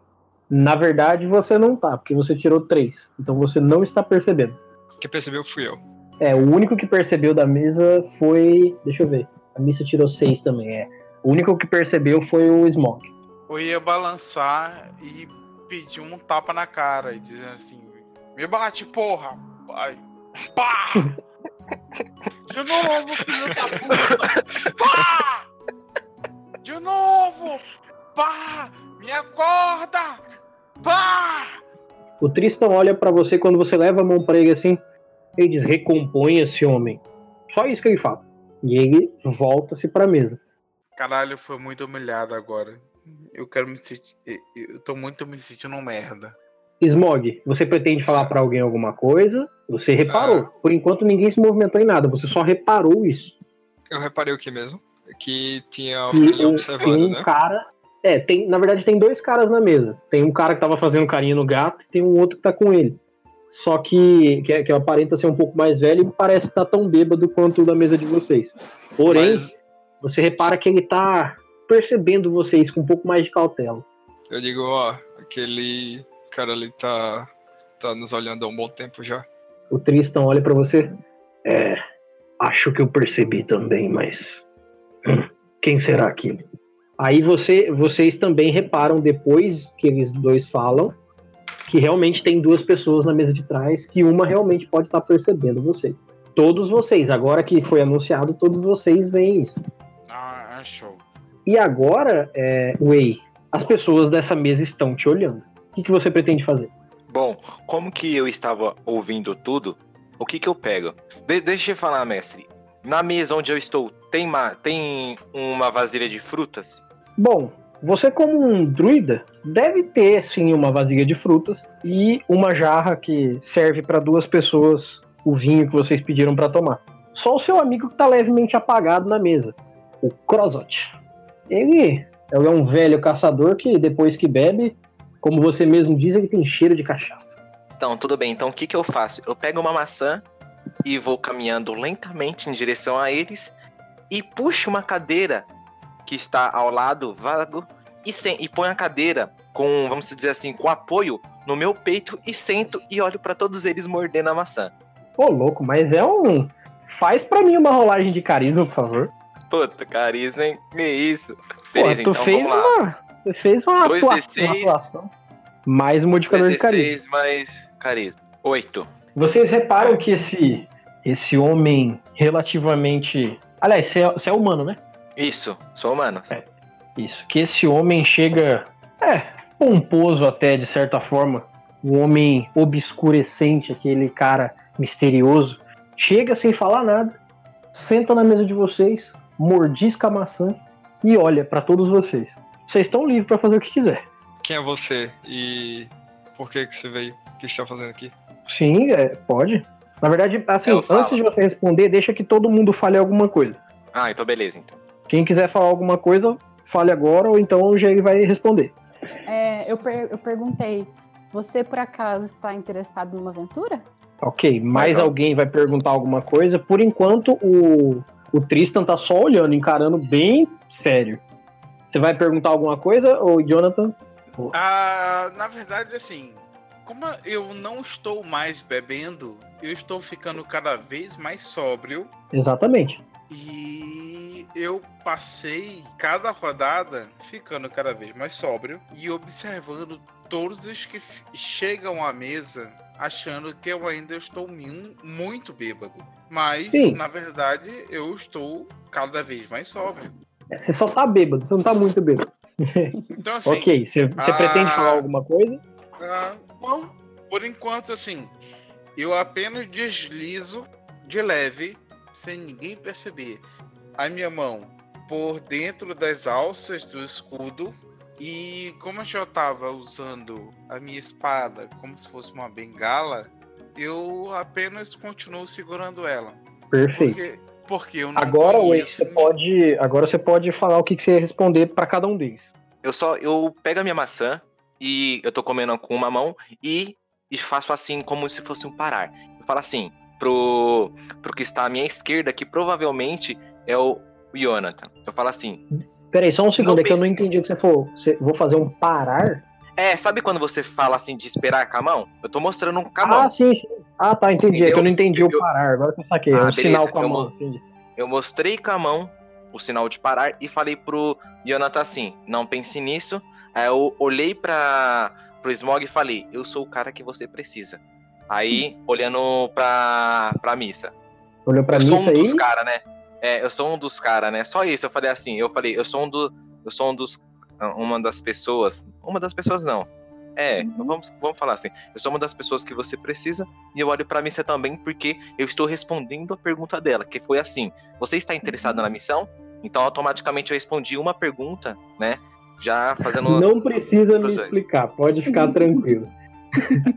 Na verdade, você não tá, porque você tirou 3. Então você não está percebendo. Quem percebeu fui eu. É, o único que percebeu da mesa foi. Deixa eu ver. A missa tirou 6 também, é. O único que percebeu foi o Smog. Eu ia balançar e pedir um tapa na cara e dizer assim: Me bate, porra! Pai. Pá! De novo, filho da puta! Pá! De novo! Pá! Me acorda! Pá! O Tristan olha pra você quando você leva a mão pra ele assim. Ele diz: recomponha-se, homem. Só isso que ele fala. E ele volta-se pra mesa. Caralho, foi muito humilhado agora. Eu quero me sentir. Eu tô muito me sentindo um merda. Smog, você pretende falar pra alguém alguma coisa? Você reparou. Ah. Por enquanto ninguém se movimentou em nada. Você só reparou isso. Eu reparei o que mesmo? Que tinha alguém observando, tem um né? cara. É, tem, na verdade tem dois caras na mesa. Tem um cara que tava fazendo carinho no gato e tem um outro que tá com ele. Só que, que, que aparenta ser um pouco mais velho e parece estar tão bêbado quanto o da mesa de vocês. Porém, Mas você repara que ele tá percebendo vocês com um pouco mais de cautela. eu digo, ó, aquele cara ali tá, tá nos olhando há um bom tempo já. O Tristan olha pra você. É, acho que eu percebi também, mas hum, quem será aquilo? Aí você, vocês também reparam depois que eles dois falam que realmente tem duas pessoas na mesa de trás que uma realmente pode estar percebendo vocês. Todos vocês, agora que foi anunciado, todos vocês veem isso. Ah, é show. E agora, é, Way, as pessoas dessa mesa estão te olhando. O que, que você pretende fazer? Bom, como que eu estava ouvindo tudo, o que que eu pego? De- deixa eu falar, mestre. Na mesa onde eu estou, tem, ma- tem uma vasilha de frutas? Bom, você como um druida deve ter sim uma vasilha de frutas e uma jarra que serve para duas pessoas o vinho que vocês pediram para tomar. Só o seu amigo que tá levemente apagado na mesa, o Crozot. Ele é um velho caçador que depois que bebe Como você mesmo diz, ele tem cheiro de cachaça. Então, tudo bem. Então, o que, que eu faço? Eu pego uma maçã e vou caminhando lentamente em direção a eles e puxo uma cadeira que está ao lado vago e, sem, e põe a cadeira com, vamos dizer assim, com apoio no meu peito e sento e olho para todos eles mordendo a maçã. Ô, louco, mas é um. Faz pra mim uma rolagem de carisma, por favor. Puta, carisma, hein? Que isso? Pô, Beleza, tu então fez vamos lá. uma. Você fez uma, Dois atua- D6. uma atuação. Mais um modificador de carisma. 2d6 mais carisma. 8. Vocês reparam que esse, esse homem relativamente. Aliás, você é, você é humano, né? Isso, sou humano. Isso. Que esse homem chega. É, pomposo até, de certa forma. Um homem obscurecente, aquele cara misterioso. Chega sem falar nada, senta na mesa de vocês, mordisca a maçã e olha pra todos vocês. Vocês estão livres pra fazer o que quiser. Quem é você e por que, que você veio? O que está fazendo aqui? Sim, é, pode. Na verdade, assim, Eu falo. antes de você responder, deixa que todo mundo fale alguma coisa. Ah, então beleza, então. Quem quiser falar alguma coisa, fale agora, ou então o Jair vai responder. É, eu, per- eu perguntei, você por acaso está interessado numa aventura? Ok, mais Mas, alguém vai perguntar alguma coisa. Por enquanto, o, o Tristan tá só olhando, encarando bem sério. Você vai perguntar alguma coisa, ou Jonathan? Ah, na verdade, assim, como eu não estou mais bebendo, eu estou ficando cada vez mais sóbrio Exatamente. e eu passei cada rodada ficando cada vez mais sóbrio e observando todos os que chegam à mesa achando que eu ainda estou mu- muito bêbado. Mas, Sim. na verdade, eu estou cada vez mais sóbrio. Você só tá bêbado, você não tá muito bêbado. Então, assim, ok, você, você ah, pretende falar alguma coisa? Ah, bom, por enquanto, assim, eu apenas deslizo de leve, sem ninguém perceber, a minha mão por dentro das alças do escudo. E como eu já estava usando a minha espada como se fosse uma bengala, eu apenas continuo segurando ela. Perfeito. Porque, porque eu não Agora, conheço você pode, agora você pode falar o que, que você ia responder pra cada um deles. Eu só eu pego a minha maçã e eu tô comendo com uma mão e, e faço assim como se fosse um parar. Eu falo assim pro pro que está à minha esquerda, que provavelmente é o Jonathan. Eu falo assim: Peraí, só um segundo, Não é que eu não entendi o que você falou. Você, vou fazer um parar? "É, sabe quando você fala assim de esperar com a mão? Eu tô mostrando um com a mão. Ah, sim, sim. Ah, tá, entendi. É que Entendeu? eu não entendi o Eu- parar. Agora que eu saquei. é Ah, um beleza, sinal com a eu mão. mo-. Eu mostrei com a mão o sinal de parar e falei pro Jonathan assim: não pense nisso. Aí eu olhei pra, pro Smog e falei: eu sou o cara que você precisa. Aí, olhando pra, pra missa. Olhou pra eu mim sou isso um aí? dos caras, né? É, eu sou um dos caras, né? Só isso, eu falei assim, eu falei, eu sou um do, eu sou um dos, uma das pessoas, uma das pessoas não. É, Uhum. vamos, vamos falar assim. Eu sou uma das pessoas que você precisa e eu olho pra missa também porque eu estou respondendo a pergunta dela, que foi assim: você está interessado Uhum. na missão? Então automaticamente eu respondi uma pergunta, né? Já fazendo. Não precisa me explicar, pode ficar tranquilo.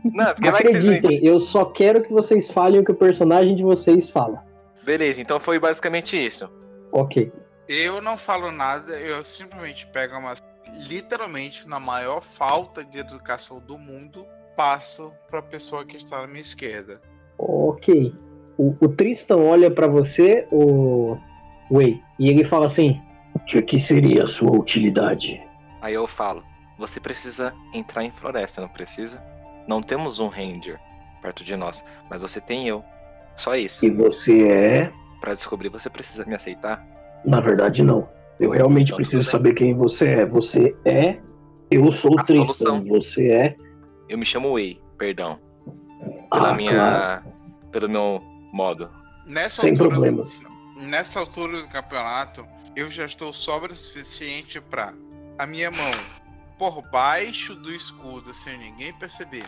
Não, porque vai que vocês não Acreditem, eu só quero que vocês falem o que o personagem de vocês fala. Beleza, então foi basicamente isso. Ok. Eu não falo nada, eu simplesmente pego uma. Literalmente, na maior falta de educação do mundo, passo pra pessoa que está na minha esquerda. Ok. O, o Tristan olha pra você, o Wei, e ele fala assim: De que seria a sua utilidade? Aí eu falo, você precisa entrar em floresta, não precisa? Não temos um ranger perto de nós, mas você tem eu. Só isso. E você é? Pra descobrir, você precisa me aceitar? Na verdade, não. Eu realmente Então, preciso saber quem você é. Você é. Eu sou o Tristan. solução. Você é. Eu me chamo Wei, perdão. Pela Ah, minha. claro. Pelo meu modo. Nessa Sem altura, problemas. Nessa altura do campeonato, eu já estou sóbrio o suficiente pra a minha mão por baixo do escudo, sem ninguém perceber,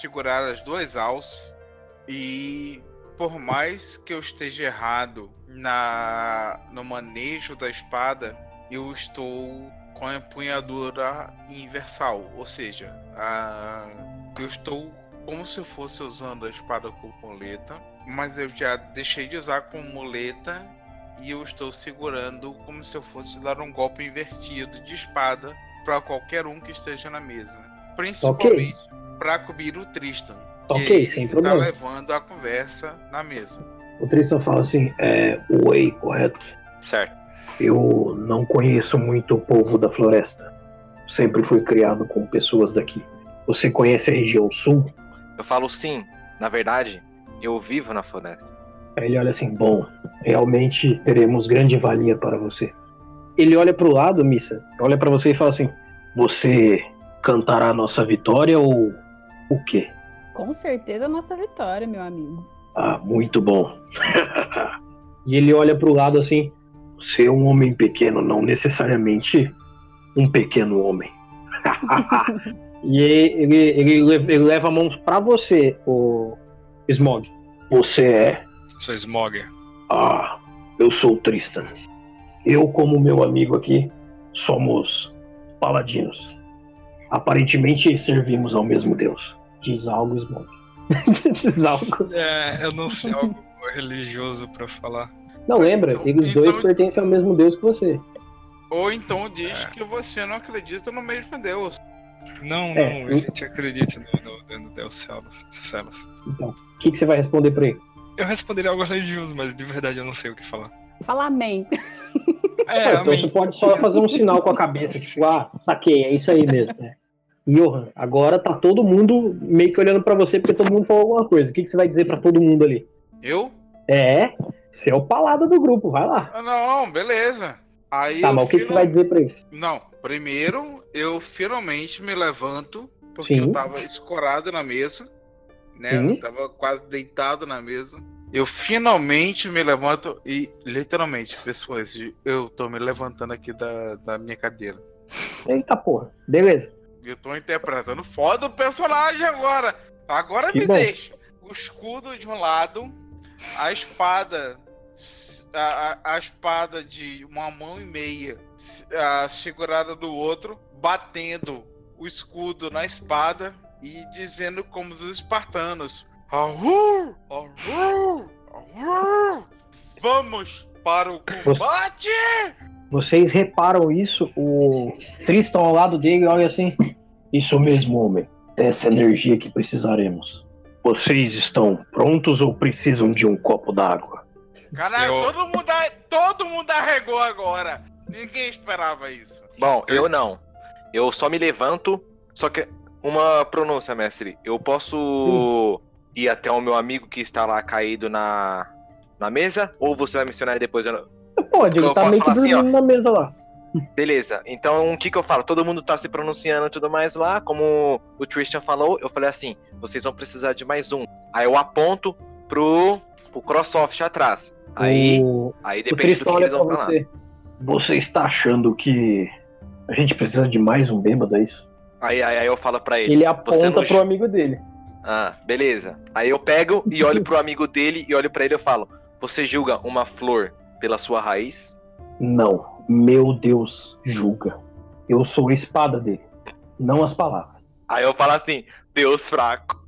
segurar as duas alças e por mais que eu esteja errado na no manejo da espada, eu estou com a empunhadura universal, ou seja, a, eu estou como se eu fosse usando a espada com muleta, mas eu já deixei de usar com muleta e eu estou segurando como se eu fosse dar um golpe invertido de espada para qualquer um que esteja na mesa. principalmente pra cobrir o Tristan. Ok, sem que problema. Tá levando a conversa na mesa. O Tristan fala assim: é, Oi, correto. Certo. Eu não conheço muito o povo da floresta. Sempre fui criado com pessoas daqui. Você conhece a região sul? Eu falo sim. Na verdade, eu vivo na floresta. Aí ele olha assim: Bom, realmente teremos grande valia para você. Ele olha pro lado, Missa, olha pra você e fala assim: Você cantará a nossa vitória ou o quê? Com certeza a nossa vitória, meu amigo. Ah, muito bom. e ele olha pro lado assim: Você é um homem pequeno, não necessariamente um pequeno homem. e ele, ele, ele, ele leva a mão pra você, o Smog. Você é Sou Smogger. Ah, eu sou o Tristan. Eu, como meu amigo aqui, somos paladinos. Aparentemente servimos ao mesmo Deus. Diz algo, Smog. Diz algo. É, eu não sei algo religioso pra falar. Não lembra, Então- eles então- dois pertencem ao mesmo Deus que você. Ou então diz É. que você não acredita no mesmo Deus. Não, É, não, eu- a gente acredita no, no, no Deus Celos. Celos. Então, o que, que você vai responder pra ele? Eu responderia algo religioso, mas de verdade eu não sei o que falar. Fala amém. É, então amém. você pode só fazer um sinal com a cabeça, tipo, ah, saquei, é isso aí mesmo. Né? Johan, agora tá todo mundo meio que olhando pra você porque todo mundo falou alguma coisa. O que, que você vai dizer pra todo mundo ali? Eu? É, você é o palado do grupo, vai lá. Ah, Não, beleza. Aí Tá, mas o que, que você vai dizer pra ele? Não, primeiro eu finalmente me levanto, porque Sim. eu tava escorado na mesa, né? Sim. Eu tava quase deitado na mesa. Eu finalmente me levanto e, literalmente, pessoas, eu tô me levantando aqui da, da minha cadeira. Eita porra, beleza. Eu tô interpretando foda o personagem agora. Agora Que me bom. deixa. O escudo de um lado, a espada. A, a- espada de uma mão e meia a segurada do outro, batendo o escudo na espada e dizendo como os espartanos: "Ahu! Ahu! Ahu! Vamos para o combate! Vocês reparam isso? O Tristan ao lado dele olha assim. Isso mesmo, homem. Essa energia que precisaremos. Vocês estão prontos ou precisam de um copo d'água? Caralho, Eu- todo, mundo, todo mundo arregou agora. Ninguém esperava isso. Bom, eu não. Eu só me levanto. Só que uma pronúncia, mestre. Eu posso ir até o meu amigo que está lá caído na, na mesa? Ou você vai mencionar depois? Eu Pode, ele Eu tá meio que assim, dormindo na mesa lá. Beleza, então o que que eu falo? Todo mundo tá se pronunciando e tudo mais lá, como o Tristan falou, eu falei assim, vocês vão precisar de mais um. Aí eu aponto pro, pro cross-off atrás. Aí, o, aí depende do que eles vão falar. você. Você está achando que a gente precisa de mais um bêbado, é isso? Aí, aí, aí eu falo pra ele, Ele aponta não- pro amigo dele. ah, beleza. Aí eu pego e olho pro amigo dele e olho pra ele e eu falo, você julga uma flor pela sua raiz? Não, meu Deus, julga. Eu sou a espada dele, não as palavras. Aí eu falo assim, Deus fraco.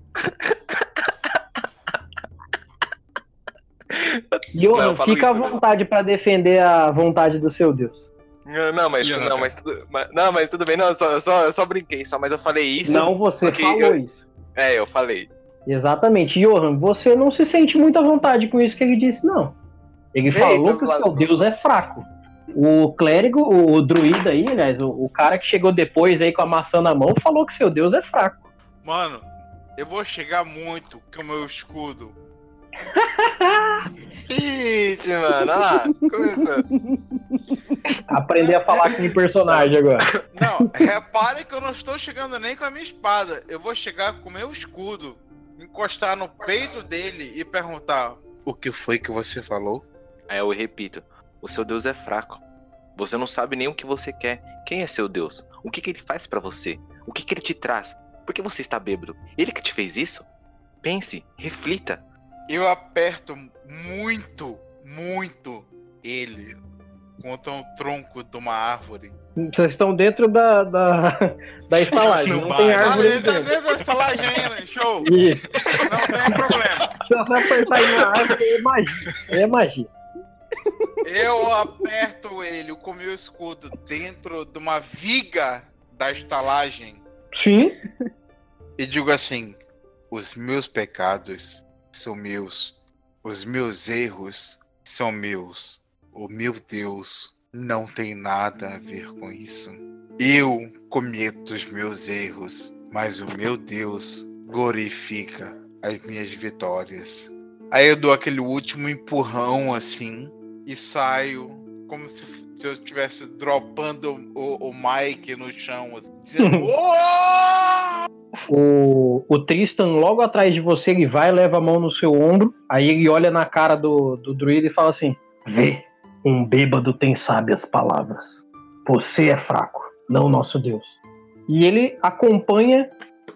Não, Johan, eu falo fica à isso, né? vontade pra defender a vontade do seu Deus. Não, Não, mas, Jonathan. não, mas, tudo, mas- não, mas tudo bem, não, eu só, eu só, eu só brinquei, só, mas eu falei isso. não, você falou eu- isso. É, eu falei. Exatamente. Johan, você não se sente muito à vontade com isso que ele disse, não. Ele Ei, falou que o seu Deus é fraco. O clérigo, o druida aí, aliás, o, o cara que chegou depois aí com a maçã na mão, falou que seu Deus é fraco. Mano, eu vou chegar muito com o meu escudo. Ixi, mano, olha lá. Começou. Aprender a falar com o personagem agora. Não, repare que eu não estou chegando nem com a minha espada. Eu vou chegar com o meu escudo, encostar no peito dele e perguntar: O que foi que você falou? Aí eu repito: o seu Deus é fraco. Você não sabe nem o que você quer. Quem é seu Deus? O que, que ele faz pra você? O que, que ele te traz? Por que você está bêbado? Ele que te fez isso? Pense, reflita. Eu aperto muito, muito ele contra um tronco de uma árvore. Vocês estão dentro da, da, da estalagem, No não tem bar. Ah, árvore ele tá dentro. da estalagem ainda, show! Isso. Não tem problema. Se você apertar aí na árvore, é magia. É magia. Eu aperto ele com o meu escudo dentro de uma viga da estalagem Sim. E digo assim: os meus pecados são meus, os meus erros são meus. O meu Deus não tem nada a ver com isso. Eu cometo os meus erros, mas o meu Deus glorifica as minhas vitórias. Aí eu dou aquele último empurrão assim e saio como se eu estivesse dropando o, o Mike no chão, assim, dizendo! O, o Tristan, logo atrás de você, ele vai, leva a mão no seu ombro, aí ele olha na cara do, do druida e fala assim: Vê, um bêbado tem sábias palavras. Você é fraco, não nosso Deus. E ele acompanha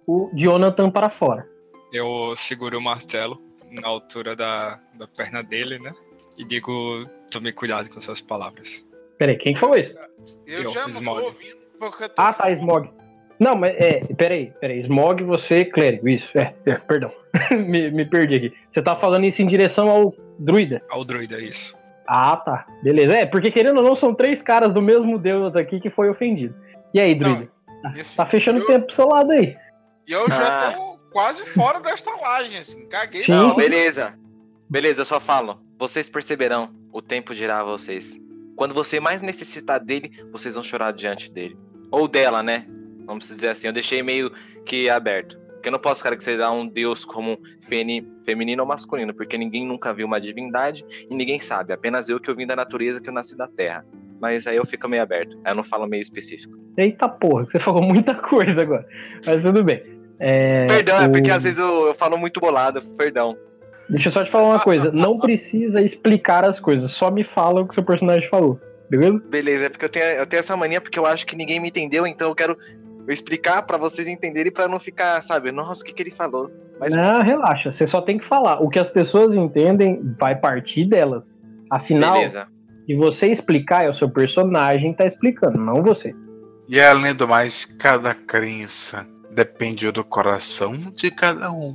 o Jonathan para fora. Eu seguro o martelo na altura da, da perna dele, né? E digo: tome cuidado com suas palavras. Peraí, quem falou isso? Eu, Eu, já não Smog. tô ouvindo Ah, tá, Smog. Não, mas é, peraí, peraí. Smog, você, clérigo, isso. É, é perdão. me, me perdi aqui. Você tá falando isso em direção ao druida. Ao druida, é isso. Ah, tá. Beleza. É, porque querendo ou não, são três caras do mesmo deus aqui que foi ofendido. E aí, druida? Assim, Tá fechando o eu- tempo pro seu lado aí. E eu já Ah. tô quase fora da estalagem, assim, caguei. Sim, Não, beleza. Beleza, eu só falo. Vocês perceberão, o tempo dirá a vocês. Quando você mais necessitar dele, vocês vão chorar diante dele. Ou dela, né? Vamos dizer assim. Eu deixei meio que aberto. Porque eu não posso caracterizar um deus como feminino ou masculino, porque ninguém nunca viu uma divindade e ninguém sabe. Apenas eu que eu vim da natureza, que eu nasci da terra. Mas aí eu fico meio aberto. Aí eu não falo meio específico. Eita porra, você falou muita coisa agora. Mas tudo bem. É, Perdão, é o- porque às vezes eu, eu falo muito bolado. Perdão. Deixa eu só te falar uma coisa. Não precisa explicar as coisas, só me fala o que seu personagem falou. Beleza? Beleza, é porque eu tenho, eu tenho essa mania porque eu acho que ninguém me entendeu, então eu quero explicar pra vocês entenderem pra não ficar, sabe, nossa, o que, que ele falou? Mas Não, relaxa. Você só tem que falar. O que as pessoas entendem vai partir delas. Afinal, beleza. se você explicar, é o seu personagem que tá explicando, não você. E além do mais, cada crença depende do coração de cada um.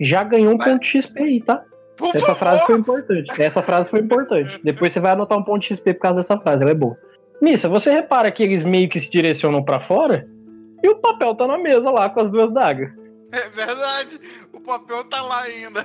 Já ganhou um Vai. ponto de XP aí, tá? Por Essa favor. frase foi importante. Essa frase foi importante. Depois você vai anotar um ponto de XP por causa dessa frase, ela é boa. Missa, você repara que eles meio que se direcionam pra fora e o papel tá na mesa lá com as duas dagas. É verdade, o papel tá lá ainda.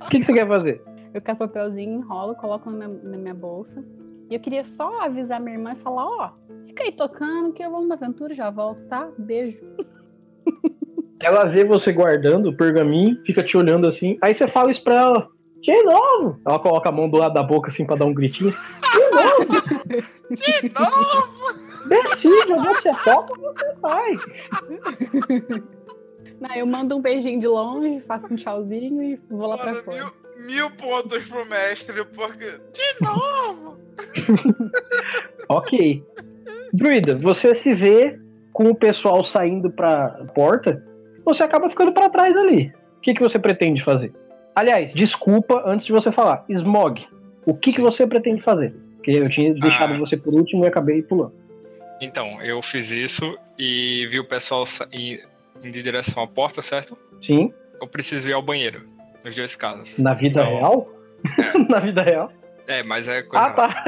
O que, que você quer fazer? Eu quero papelzinho, enrolo, coloco na minha, na minha bolsa. E eu queria só avisar minha irmã e falar, ó, fica aí tocando que eu vou numa aventura e já volto, tá? Beijo. Ela vê você guardando o pergaminho, fica te olhando assim. Aí você fala isso pra ela. De novo! Ela coloca a mão do lado da boca assim pra dar um gritinho. De novo! De novo! Decide, você toca ou você vai. Não, eu mando um beijinho de longe, faço um tchauzinho e vou lá pra Mano, fora. mil, mil pontos pro mestre, porque. De novo! Ok. Druida, você se vê com o pessoal saindo pra porta, você acaba ficando pra trás ali. O que, que você pretende fazer? Aliás, desculpa antes de você falar. Smog, o que, que você pretende fazer? Porque eu tinha deixado Ah. você por último e acabei pulando. Então, eu fiz isso e vi o pessoal ir- indo em direção à porta, certo? Sim, Eu preciso ir ao banheiro, nos dois casos. na vida Então, real? na vida real? É, mas é coisa. Ah, tá.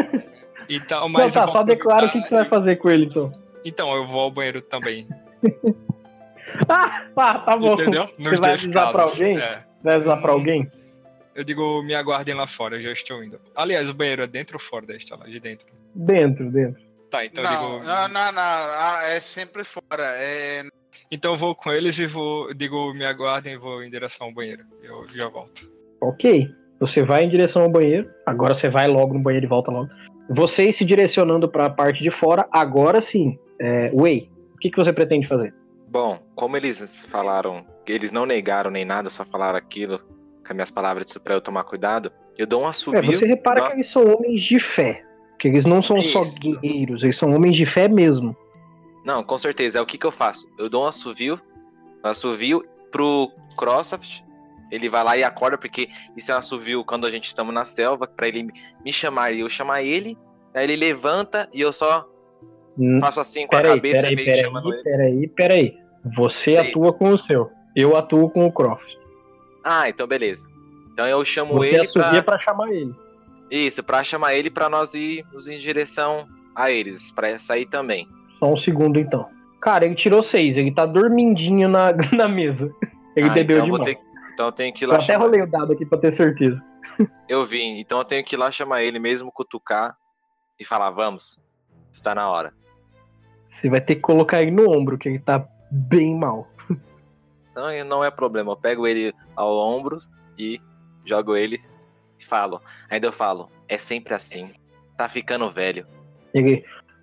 Então, Não, mas eu tá, só declara o que, que você vai fazer com ele, então. Então, eu vou ao banheiro também. Ah, tá, tá bom. Entendeu? Nos vai dois avisar casos. pra alguém? É. Você vai avisar pra alguém? Eu digo, me aguardem lá fora, eu já estou indo. Aliás, o banheiro é dentro ou fora da estalagem? Dentro. Dentro, dentro. Tá, então eu não, digo. não, não, não, ah, é sempre fora. É... Então eu vou com eles e vou. Digo, me aguardem e vou em direção ao banheiro. Eu já volto. Ok. Você vai em direção ao banheiro. Agora você vai logo no banheiro e volta logo. Vocês se direcionando pra parte de fora. Agora sim. É, Way, o que, que você pretende fazer? Bom, como eles falaram, eles não negaram nem nada, só falaram aquilo com as minhas palavras pra eu tomar cuidado, eu dou um É, assovio. você repara Nossa. que eles são homens de fé. Que eles não são só Isso. guerreiros, eles são homens de fé mesmo. Não, com certeza. É o que, que eu faço? Eu dou um assovio, um assovio pro Crosssoft. Ele vai lá e acorda, porque isso é um assovio quando a gente estamos na selva, pra ele me chamar e eu chamar ele. Aí ele levanta e eu só Hum, faço assim com a Peraí, cabeça meio peraí, chamando ele. peraí, peraí. Você atua com o seu. Eu atuo com o Croft. Ah, então beleza. Então eu chamo Você ele assovia pra... pra chamar ele. Isso, pra chamar ele pra nós irmos em direção a eles, pra sair também. Só um segundo então. Cara, ele tirou seis, ele tá dormindinho na, na mesa. Ele Ah, bebeu então eu demais. Então eu tenho que ir Eu lá até chamar. rolei o dado aqui pra ter certeza. Eu vim, então eu tenho que ir lá chamar ele mesmo, cutucar e falar, vamos, está na hora. Você vai ter que colocar ele no ombro, que ele tá bem mal. Então aí não é problema, eu pego ele ao ombro e jogo ele e falo. Ainda eu falo, é sempre assim, tá ficando velho.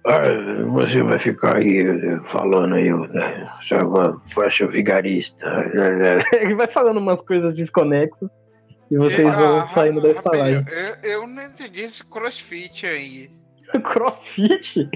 "Ah, você vai ficar aí eh, falando aí, né? Vai- faixa vigarista. Ele vai falando umas coisas desconexas e vocês vão Ah, saindo da estalagem. Eu, eu não entendi esse crossfit aí. Crossfit?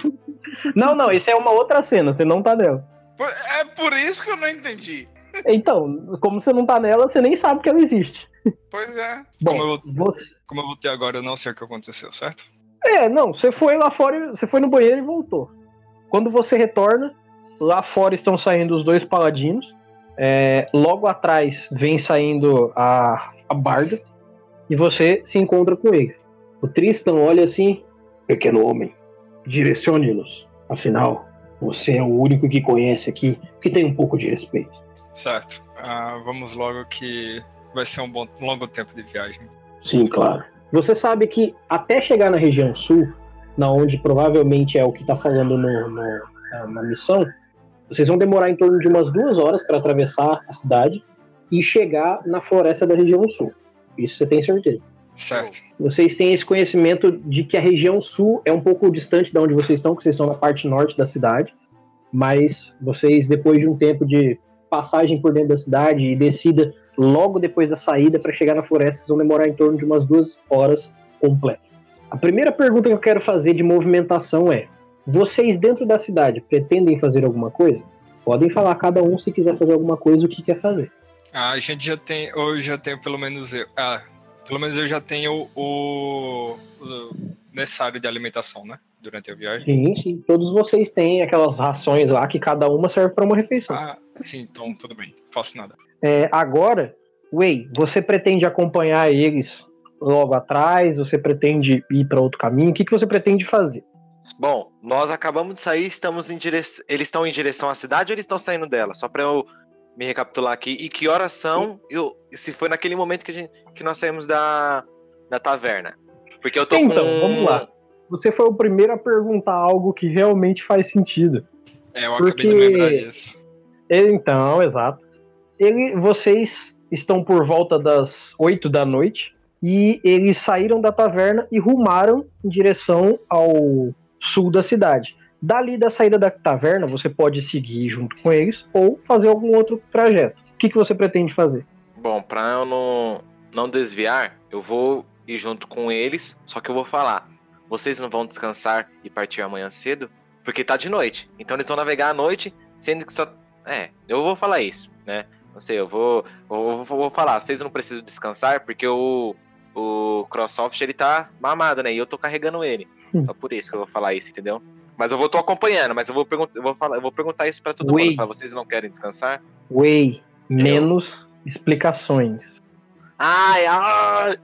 não, não, isso é uma outra cena, você não tá nela. Por- É por isso que eu não entendi. Então, como você não tá nela, você nem sabe que ela existe. Pois é. Como Bom, eu, você. como eu voltei agora, eu não sei o que aconteceu, certo? É, não, você foi lá fora, você foi no banheiro e voltou. Quando você retorna, lá fora estão saindo os dois paladinos. É, logo atrás vem saindo a, a Barda. E você se encontra com eles. O Tristan olha assim: Pequeno homem, direcione-nos. Afinal, você é o único que conhece aqui que tem um pouco de respeito. Certo. Ah, vamos logo que vai ser um bom, longo tempo de viagem. Sim, claro. Você sabe que até chegar na região sul, na onde provavelmente é o que está falando no- no- na- na missão, vocês vão demorar em torno de umas duas horas para atravessar a cidade e chegar na floresta da região sul. Isso você tem certeza. Certo. Vocês têm esse conhecimento de que a região sul é um pouco distante de onde vocês estão, que vocês estão na parte norte da cidade, mas vocês, depois de um tempo de passagem por dentro da cidade e descida logo depois da saída para chegar na floresta, vocês vão demorar em torno de umas duas horas completas. A primeira pergunta que eu quero fazer de movimentação é: vocês dentro da cidade pretendem fazer alguma coisa? Podem falar cada um se quiser fazer alguma coisa o que quer fazer. Ah, a gente já tem, eu já tenho pelo menos eu, ah, pelo menos eu já tenho o, o necessário de alimentação, né? Durante a viagem. Sim, sim. Todos vocês têm aquelas rações lá que cada uma serve para uma refeição. Ah, sim, então tudo bem, faço nada. É, agora, Way, você pretende acompanhar eles logo atrás? Você pretende ir para outro caminho? O que, que você pretende fazer? Bom, nós acabamos de sair, estamos em direção. Eles estão em direção à cidade ou eles estão saindo dela? Só pra eu me recapitular aqui. E que horas são? Eu, se foi naquele momento que, a gente, que nós saímos da, da taverna. Porque eu tô Então, com. vamos lá. Você foi o primeiro a perguntar algo que realmente faz sentido. É, eu Porque- acabei de lembrar disso. Então, exato. Ele, vocês estão por volta das 8 da noite e eles saíram da taverna e rumaram em direção ao sul da cidade. Dali da saída da taverna, você pode seguir junto com eles ou fazer algum outro trajeto. O que, que você pretende fazer? Bom, pra eu não, não desviar, eu vou ir junto com eles, só que eu vou falar. Vocês não vão descansar e partir amanhã cedo? Porque tá de noite. Então eles vão navegar à noite, sendo que só. É, eu vou falar isso, né? Não sei, eu vou. Eu vou, vou falar, vocês não precisam descansar, porque o. O Crossoft ele tá mamado, né? E eu tô carregando ele. Hum. Só por isso que eu vou falar isso, entendeu? Mas eu vou tô acompanhando, mas eu vou perguntar, eu vou falar, eu vou perguntar isso pra todo mundo. Falar, vocês não querem descansar? Way, menos explicações. Ai, ai.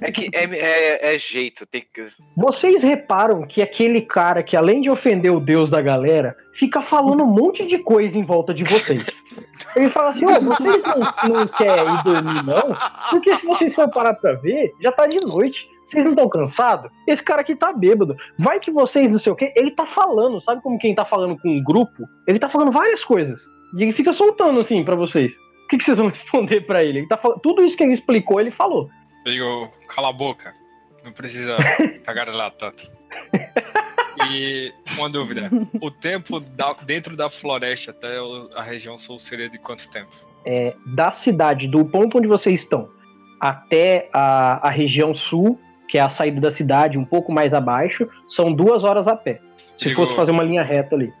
É que é, é, é jeito, tem que. Vocês reparam que aquele cara que, além de ofender o deus da galera, fica falando um monte de coisa em volta de vocês. Ele fala assim: Ô, vocês não, não querem ir dormir, não? Porque se vocês for parar pra ver, já tá de noite. Vocês não estão cansados? Esse cara aqui tá bêbado. Vai que vocês não sei o quê. Ele tá falando, sabe como quem tá falando com um grupo? Ele tá falando várias coisas. E ele fica soltando assim pra vocês. O que, que vocês vão responder pra ele? ele tá falando, tudo isso que ele explicou, ele falou. Eu digo, cala a boca, não precisa tagarelar tanto. E uma dúvida, o tempo da- dentro da floresta até a região sul seria de quanto tempo? é, da cidade, do ponto onde vocês estão, até a, a região sul, que é a saída da cidade, um pouco mais abaixo, são duas horas a pé. Se Digo- fosse fazer uma linha reta ali.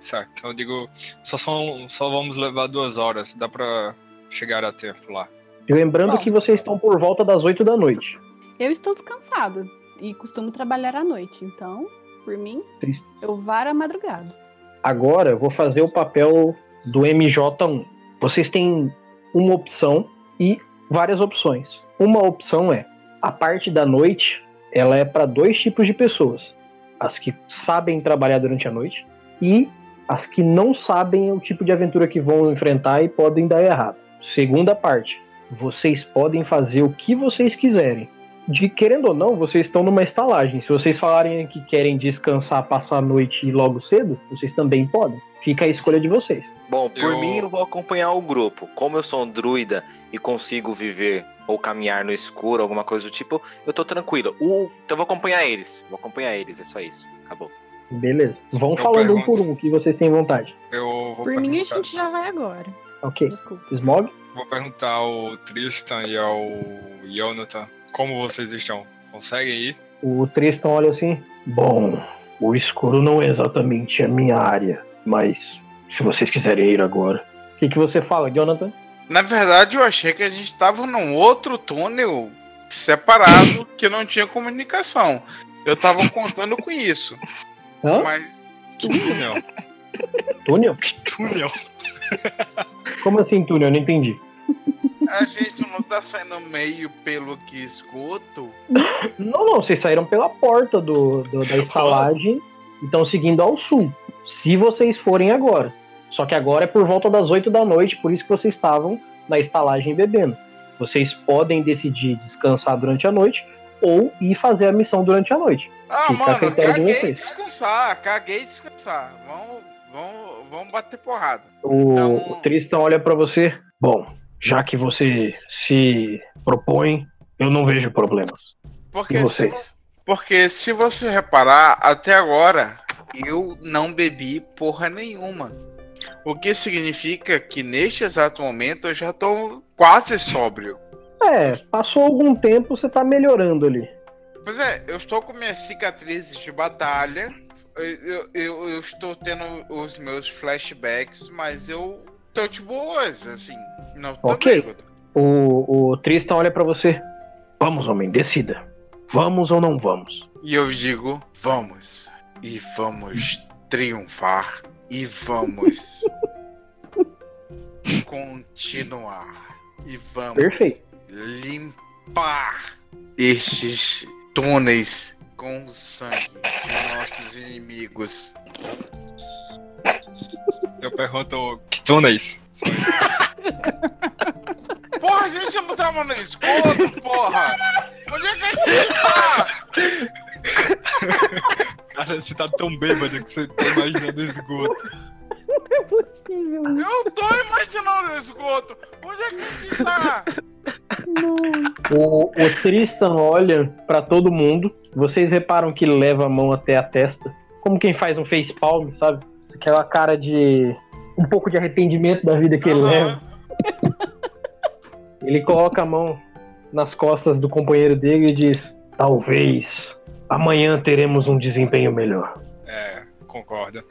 Certo, então eu digo, só, são, só vamos levar duas horas, dá pra chegar a tempo lá. E lembrando Bom. que vocês estão por volta das 8 da noite. Eu estou descansada e costumo trabalhar à noite, então, por mim, Triste. eu varo a madrugada. Agora eu vou fazer o papel do MJ1. Vocês têm uma opção e várias opções. Uma opção é a parte da noite, ela é para dois tipos de pessoas: as que sabem trabalhar durante a noite e as que não sabem o tipo de aventura que vão enfrentar e podem dar errado. Segunda parte, vocês podem fazer o que vocês quiserem. De querendo ou não, vocês estão numa estalagem. Se vocês falarem que querem descansar, passar a noite e logo cedo, vocês também podem. Fica a escolha de vocês. Bom, por Eu- mim eu vou acompanhar o grupo. Como eu sou um druida e consigo viver ou caminhar no escuro, alguma coisa do tipo, eu tô tranquilo. O... Então eu vou acompanhar eles. Vou acompanhar eles, é só isso. Acabou. Beleza. Vão Eu falando um pergunto. por um o que vocês têm vontade. Eu vou Por mim, a perguntar, gente já vai agora. Ok. Desculpa. Smog? vou perguntar ao Tristan e ao Jonathan como vocês estão. Conseguem ir? O Tristan olha assim. Bom, o escuro não é exatamente a minha área, mas se vocês quiserem ir agora. O que, que você fala, Jonathan? Na verdade, eu achei que a gente tava num outro túnel separado que não tinha comunicação. Eu tava contando com isso. Hã? Mas Que túnel? Túnel? que túnel? Como assim túnel? Eu não entendi. a gente não tá saindo meio pelo que esgoto. Não, não, vocês saíram pela porta do, do- da estalagem e estão seguindo ao sul. Se vocês forem agora. Só que agora é por volta das 8 da noite, por isso que vocês estavam na estalagem bebendo. Vocês podem decidir descansar durante a noite ou ir fazer a missão durante a noite. Ah, Fica a mano, critério de caguei vocês. descansar, caguei descansar. Vamos, vamos, vamos bater porrada. O, Então- o Tristan olha pra você. Bom, já que você se propõe, eu não vejo problemas. Porque E se, vocês? porque se você reparar, até agora eu não bebi porra nenhuma. O que significa que neste exato momento eu já tô quase sóbrio. É, passou algum tempo, você tá melhorando ali. Pois é, eu estou com minhas cicatrizes de batalha. Eu, eu, eu- estou tendo os meus flashbacks, mas eu tô de boas, assim. Não tô Ok. bêbado. O, o Tristan olha pra você. Vamos, homem, decida. Vamos ou não vamos? E eu digo, vamos. E vamos triunfar. E vamos continuar. E vamos Perfeito. limpar estes túneis com o sangue de nossos inimigos. Eu pergunto, que túneis? Porra, a gente não tava no esgoto, porra! Onde é que a gente tá? Cara, você tá tão bêbado que você tá imaginando o esgoto. Não é possível. Eu tô imaginando o esgoto. Onde é que a gente tá? Nossa. O, o Tristan olha pra todo mundo. Vocês reparam que ele leva a mão até a testa. Como quem faz um face palm, sabe? Aquela cara de. Um pouco de arrependimento da vida que ele Aham. leva. Ele coloca a mão nas costas do companheiro dele e diz: Talvez amanhã teremos um desempenho melhor. É, concordo.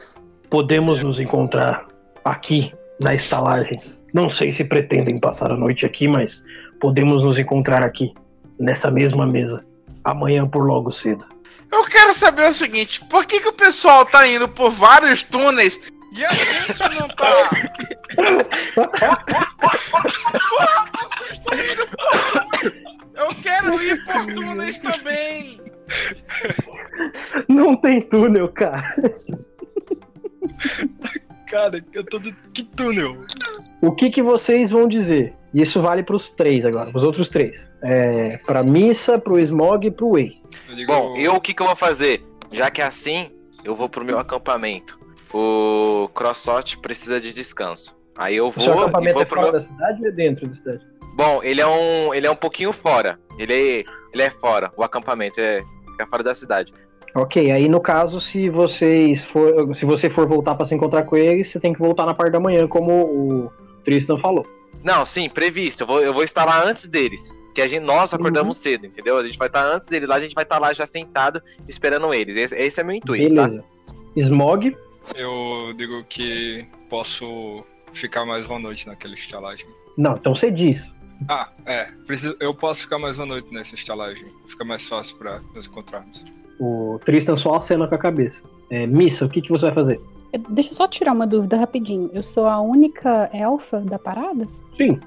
Podemos nos encontrar aqui na estalagem. Não sei se pretendem passar a noite aqui, mas podemos nos encontrar aqui, nessa mesma mesa, amanhã por logo cedo. Eu quero saber o seguinte: por que, que o pessoal tá indo por vários túneis e a gente não tá? Porra, vocês estão indo por túneis. Eu quero ir por túneis também. Não tem túnel, cara. Cara, eu tô do... Que túnel? O que, que vocês vão dizer? Isso vale pros três agora, pros outros três. É, pra Missa, pro Smog e pro Way. Bom, eu o que, que eu vou fazer? Já que é assim, eu vou pro meu acampamento. O Crossot precisa de descanso. Aí eu O seu vou acampamento vou é fora meu... da cidade ou é dentro da cidade? Bom, ele é um. Ele é um pouquinho fora. Ele é, ele é fora. O acampamento é, fica fora da cidade. Ok, aí no caso, se vocês for, se você for voltar pra se encontrar com eles, você tem que voltar na parte da manhã, como o Tristan falou. Não, sim, previsto. Eu vou, eu vou estar lá antes deles. Que a gente, nós acordamos Uhum. cedo, entendeu? A gente vai estar antes deles lá, a gente vai estar lá já sentado, esperando eles. Esse, esse é meu intuito, tá? Beleza. Smog, eu digo que posso ficar mais uma noite naquela estalagem. não, então você diz. Ah, é. Preciso... Eu posso ficar mais uma noite nessa estalagem. Fica mais fácil pra nos encontrarmos. O Tristan só acena com a cabeça. É, Missa, o que, que você vai fazer? Eu- Deixa eu só tirar uma dúvida rapidinho. Eu sou a única elfa da parada? Sim,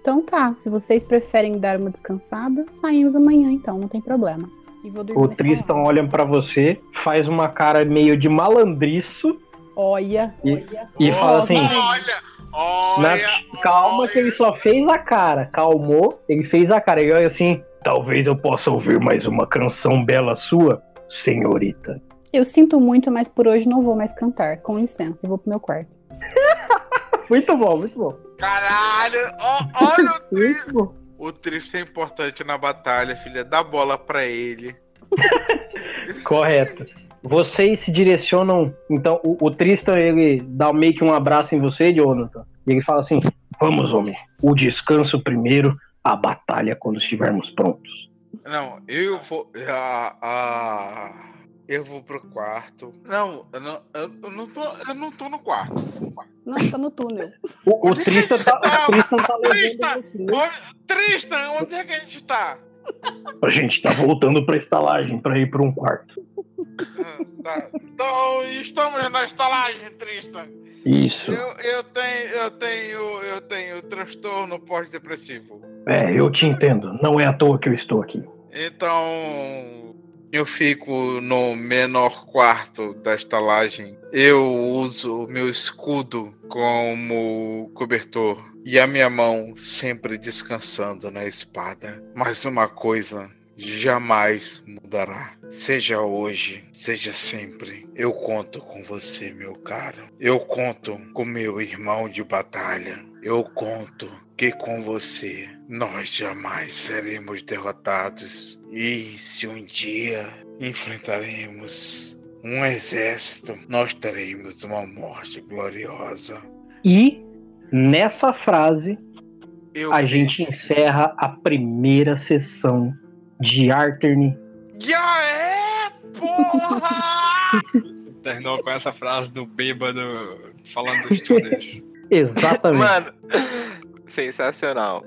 Então tá, se vocês preferem dar uma descansada, saímos amanhã então, não tem problema. E vou dormir o Tristan olha pra você, faz uma cara meio de malandriço Olha, E- olha. E fala assim: Olha, olha. Na- calma, que ele só fez a cara. Calmou, ele fez a cara. Ele olha assim: talvez eu possa ouvir mais uma canção bela sua, senhorita. Eu sinto muito, mas por hoje não vou mais cantar. Com licença, eu vou pro meu quarto. Muito bom, muito bom. Caralho, ó- olha o bom. O Tristan é importante na batalha, filha. Dá bola pra ele. Correto. Vocês se direcionam. Então, o, o Tristan, ele dá meio que um abraço em você, Jonathan. E ele fala assim: Vamos, homem. O descanso primeiro, a batalha quando estivermos prontos. Não, eu vou. Ah, ah, eu vou pro quarto. Não, eu não, eu, não, tô, eu não tô no quarto. Não, tá no túnel. O, o Onde é que Tristan tá, tá? o Tristan tá Tristan! você. Ô, Tristan, onde é que a gente tá? A gente tá voltando pra estalagem pra ir pra um quarto. Tá. Então, estamos na estalagem, Tristan. Isso. Eu, eu tenho, eu tenho, eu tenho transtorno pós-depressivo. É, eu te entendo. Não é à toa que eu estou aqui. Então, eu fico no menor quarto da estalagem. Eu uso meu escudo como cobertor e a minha mão sempre descansando na espada. Mas uma coisa jamais mudará. Seja hoje, seja sempre. Eu conto com você, meu caro. Eu conto com meu irmão de batalha. Eu conto que com você nós jamais seremos derrotados. E se um dia enfrentaremos um exército, nós teremos uma morte gloriosa. E nessa frase, Eu a vi- gente encerra a primeira sessão de Artern. Já é, porra! Terminou com essa frase do bêbado falando dos túneis. Exatamente. Mano, sensacional.